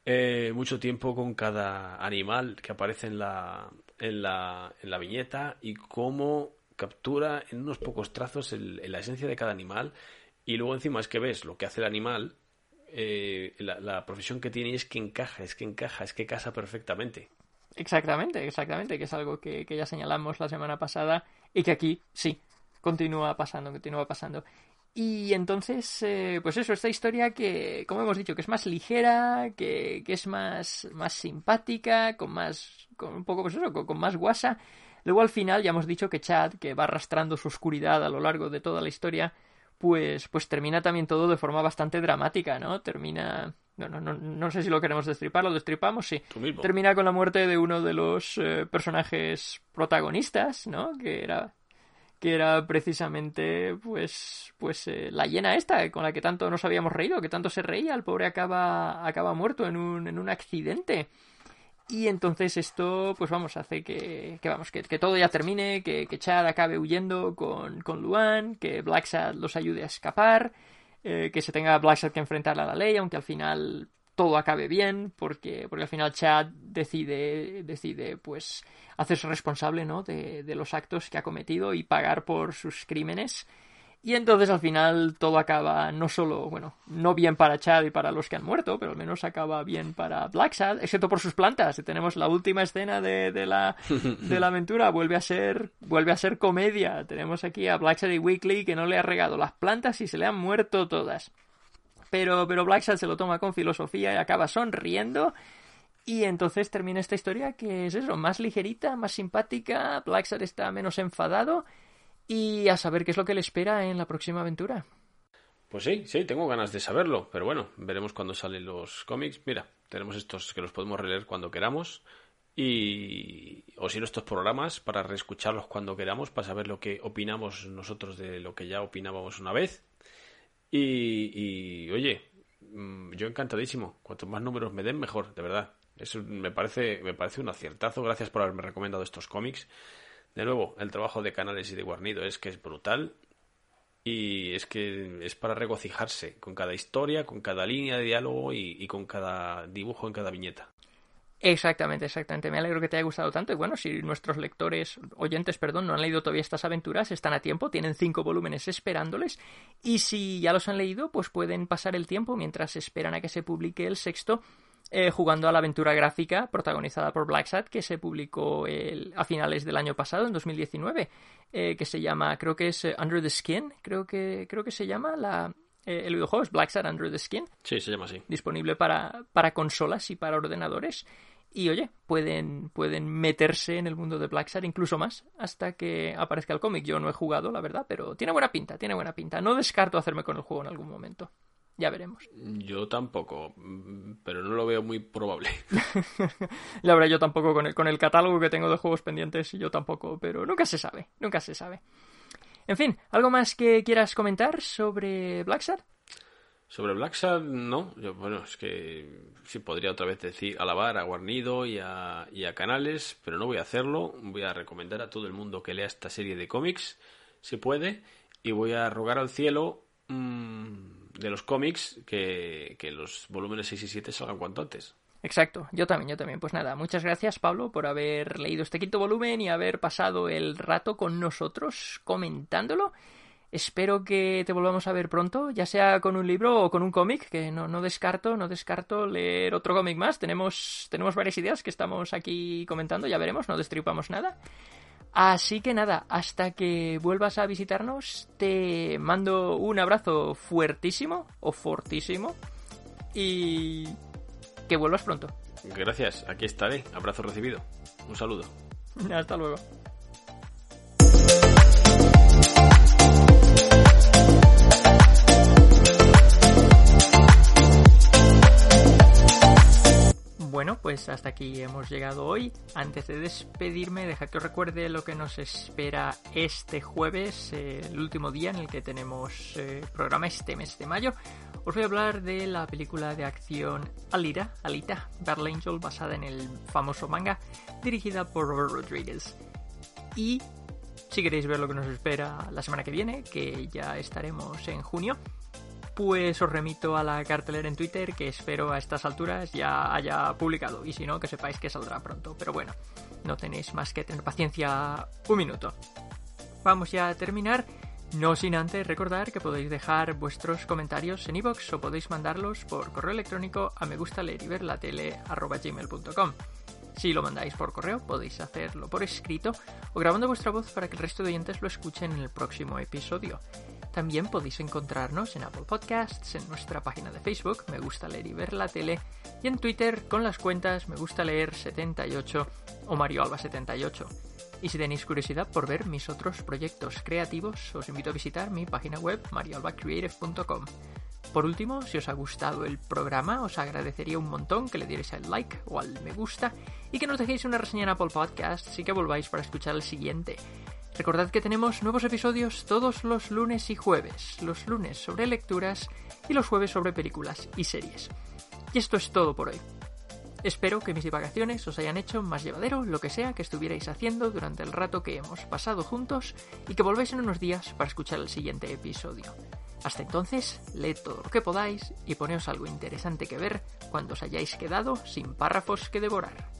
eh, mucho tiempo con cada animal que aparece en la, en la, en la viñeta y cómo captura en unos pocos trazos la esencia de cada animal. Y luego encima es que ves lo que hace el animal eh, la, profesión que tiene es que encaja, es que encaja, es que casa perfectamente. Exactamente, exactamente, que es algo que, ya señalamos la semana pasada y que aquí sí, continúa pasando, continúa pasando. Y entonces, eh, pues eso, esta historia que, como hemos dicho, que es más ligera, que, que es más, más simpática, con más, con un poco, pues eso, con, con, más guasa. Luego al final ya hemos dicho que Chad, que va arrastrando su oscuridad a lo largo de toda la historia, pues, pues termina también todo de forma bastante dramática, ¿no? Termina... No, no, no, no sé si lo queremos destripar, lo destripamos, sí. Termina con la muerte de uno de los eh, personajes protagonistas, ¿no? Que era que era precisamente pues pues eh, la hiena esta con la que tanto nos habíamos reído, que tanto se reía, el pobre acaba acaba muerto en un en un accidente. Y entonces esto, pues vamos, hace que, que vamos, que, que, todo ya termine, que, que Chad acabe huyendo con, con Luan, que Blacksad los ayude a escapar, eh, que se tenga Blacksad que enfrentar a la ley, aunque al final todo acabe bien, porque, porque al final Chad decide, decide pues hacerse responsable ¿no? de, de los actos que ha cometido y pagar por sus crímenes. Y entonces al final todo acaba no solo, bueno, no bien para Chad y para los que han muerto, pero al menos acaba bien para Blacksad, excepto por sus plantas. Y tenemos la última escena de, de, la, *laughs* de la aventura, vuelve a ser vuelve a ser comedia. Tenemos aquí a Blacksad y Weekly que no le ha regado las plantas y se le han muerto todas. Pero, pero Blacksad se lo toma con filosofía y acaba sonriendo. Y entonces termina esta historia que es eso, más ligerita, más simpática. Blacksad está menos enfadado y a saber qué es lo que le espera en la próxima aventura. Pues sí, sí, tengo ganas de saberlo, pero bueno, veremos cuando salen los cómics. Mira, tenemos estos que los podemos releer cuando queramos y o si no estos programas para reescucharlos cuando queramos para saber lo que opinamos nosotros de lo que ya opinábamos una vez. Y, oye, mm, yo encantadísimo. Cuanto más números me den, mejor, de verdad. Eso me parece, me parece un aciertazo. Gracias por haberme recomendado estos cómics. De nuevo, el trabajo de Canales y de Guarnido es que es brutal y es que es para regocijarse con cada historia, con cada línea de diálogo y, con cada dibujo en cada viñeta. Exactamente, exactamente. Me alegro que te haya gustado tanto. Y bueno, si nuestros lectores, oyentes, perdón, no han leído todavía estas aventuras, están a tiempo, tienen cinco volúmenes esperándoles. Y si ya los han leído, pues pueden pasar el tiempo mientras esperan a que se publique el sexto eh, jugando a la aventura gráfica protagonizada por Blacksat que se publicó a finales del año pasado, en 2019, eh, que se llama, creo que es eh, Under the Skin, creo que, creo que se llama la, el videojuego es Blacksat Under the Skin. Sí, se llama así. Disponible para, para consolas y para ordenadores. Y oye, pueden, pueden meterse en el mundo de Blacksat incluso más hasta que aparezca el cómic. Yo no he jugado, la verdad, pero tiene buena pinta, tiene buena pinta. No descarto hacerme con el juego en algún momento. Ya veremos. Yo tampoco, pero no lo veo muy probable. *laughs* la verdad, yo tampoco, con el, con el catálogo que tengo de juegos pendientes, yo tampoco, pero nunca se sabe, nunca se sabe. En fin, ¿algo más que quieras comentar sobre Blacksad? Sobre Blacksad, no. Yo, bueno, es que sí podría otra vez decir alabar a Guarnido y a, y a Canales, pero no voy a hacerlo. Voy a recomendar a todo el mundo que lea esta serie de cómics, si puede, y voy a rogar al cielo. Mmm, de los cómics que, los volúmenes 6 y 7 salgan cuanto antes. Exacto, yo también, yo también. Pues nada, muchas gracias Pablo por haber leído este quinto volumen y haber pasado el rato con nosotros comentándolo. Espero que te volvamos a ver pronto, ya sea con un libro o con un cómic, que no, no descarto, no descarto leer otro cómic más. Tenemos, tenemos varias ideas que estamos aquí comentando, ya veremos, no destripamos nada. Así que nada, hasta que vuelvas a visitarnos, te mando un abrazo fuertísimo o fortísimo y que vuelvas pronto. Gracias, aquí estaré. Abrazo recibido. Un saludo. *laughs* Hasta luego. Pues hasta aquí hemos llegado hoy. Antes de despedirme, deja que os recuerde lo que nos espera este jueves, eh, el último día en el que tenemos eh, programa este mes de mayo. Os voy a hablar de la película de acción Alita, Alita, Battle Angel, basada en el famoso manga, dirigida por Robert Rodriguez. Y si queréis ver lo que nos espera la semana que viene, que ya estaremos en junio, pues os remito a la cartelera en Twitter que espero a estas alturas ya haya publicado y si no que sepáis que saldrá pronto. Pero bueno, no tenéis más que tener paciencia un minuto. Vamos ya a terminar. No sin antes recordar que podéis dejar vuestros comentarios en iVoox o podéis mandarlos por correo electrónico a me gusta leer y ver la tele Si lo mandáis por correo, podéis hacerlo por escrito o grabando vuestra voz para que el resto de oyentes lo escuchen en el próximo episodio. También podéis encontrarnos en Apple Podcasts, en nuestra página de Facebook, Me Gusta Leer y Ver la Tele, y en Twitter con las cuentas Me Gusta Leer 78 o Mario Alba 78. Y si tenéis curiosidad por ver mis otros proyectos creativos, os invito a visitar mi página web marioalbacreative.com. Por último, si os ha gustado el programa, os agradecería un montón que le dierais al like o al me gusta y que nos dejéis una reseña en Apple Podcasts y que volváis para escuchar el siguiente. Recordad que tenemos nuevos episodios todos los lunes y jueves, los lunes sobre lecturas y los jueves sobre películas y series. Y esto es todo por hoy. Espero que mis divagaciones os hayan hecho más llevadero lo que sea que estuvierais haciendo durante el rato que hemos pasado juntos y que volváis en unos días para escuchar el siguiente episodio. Hasta entonces, leed todo lo que podáis y poneos algo interesante que ver cuando os hayáis quedado sin párrafos que devorar.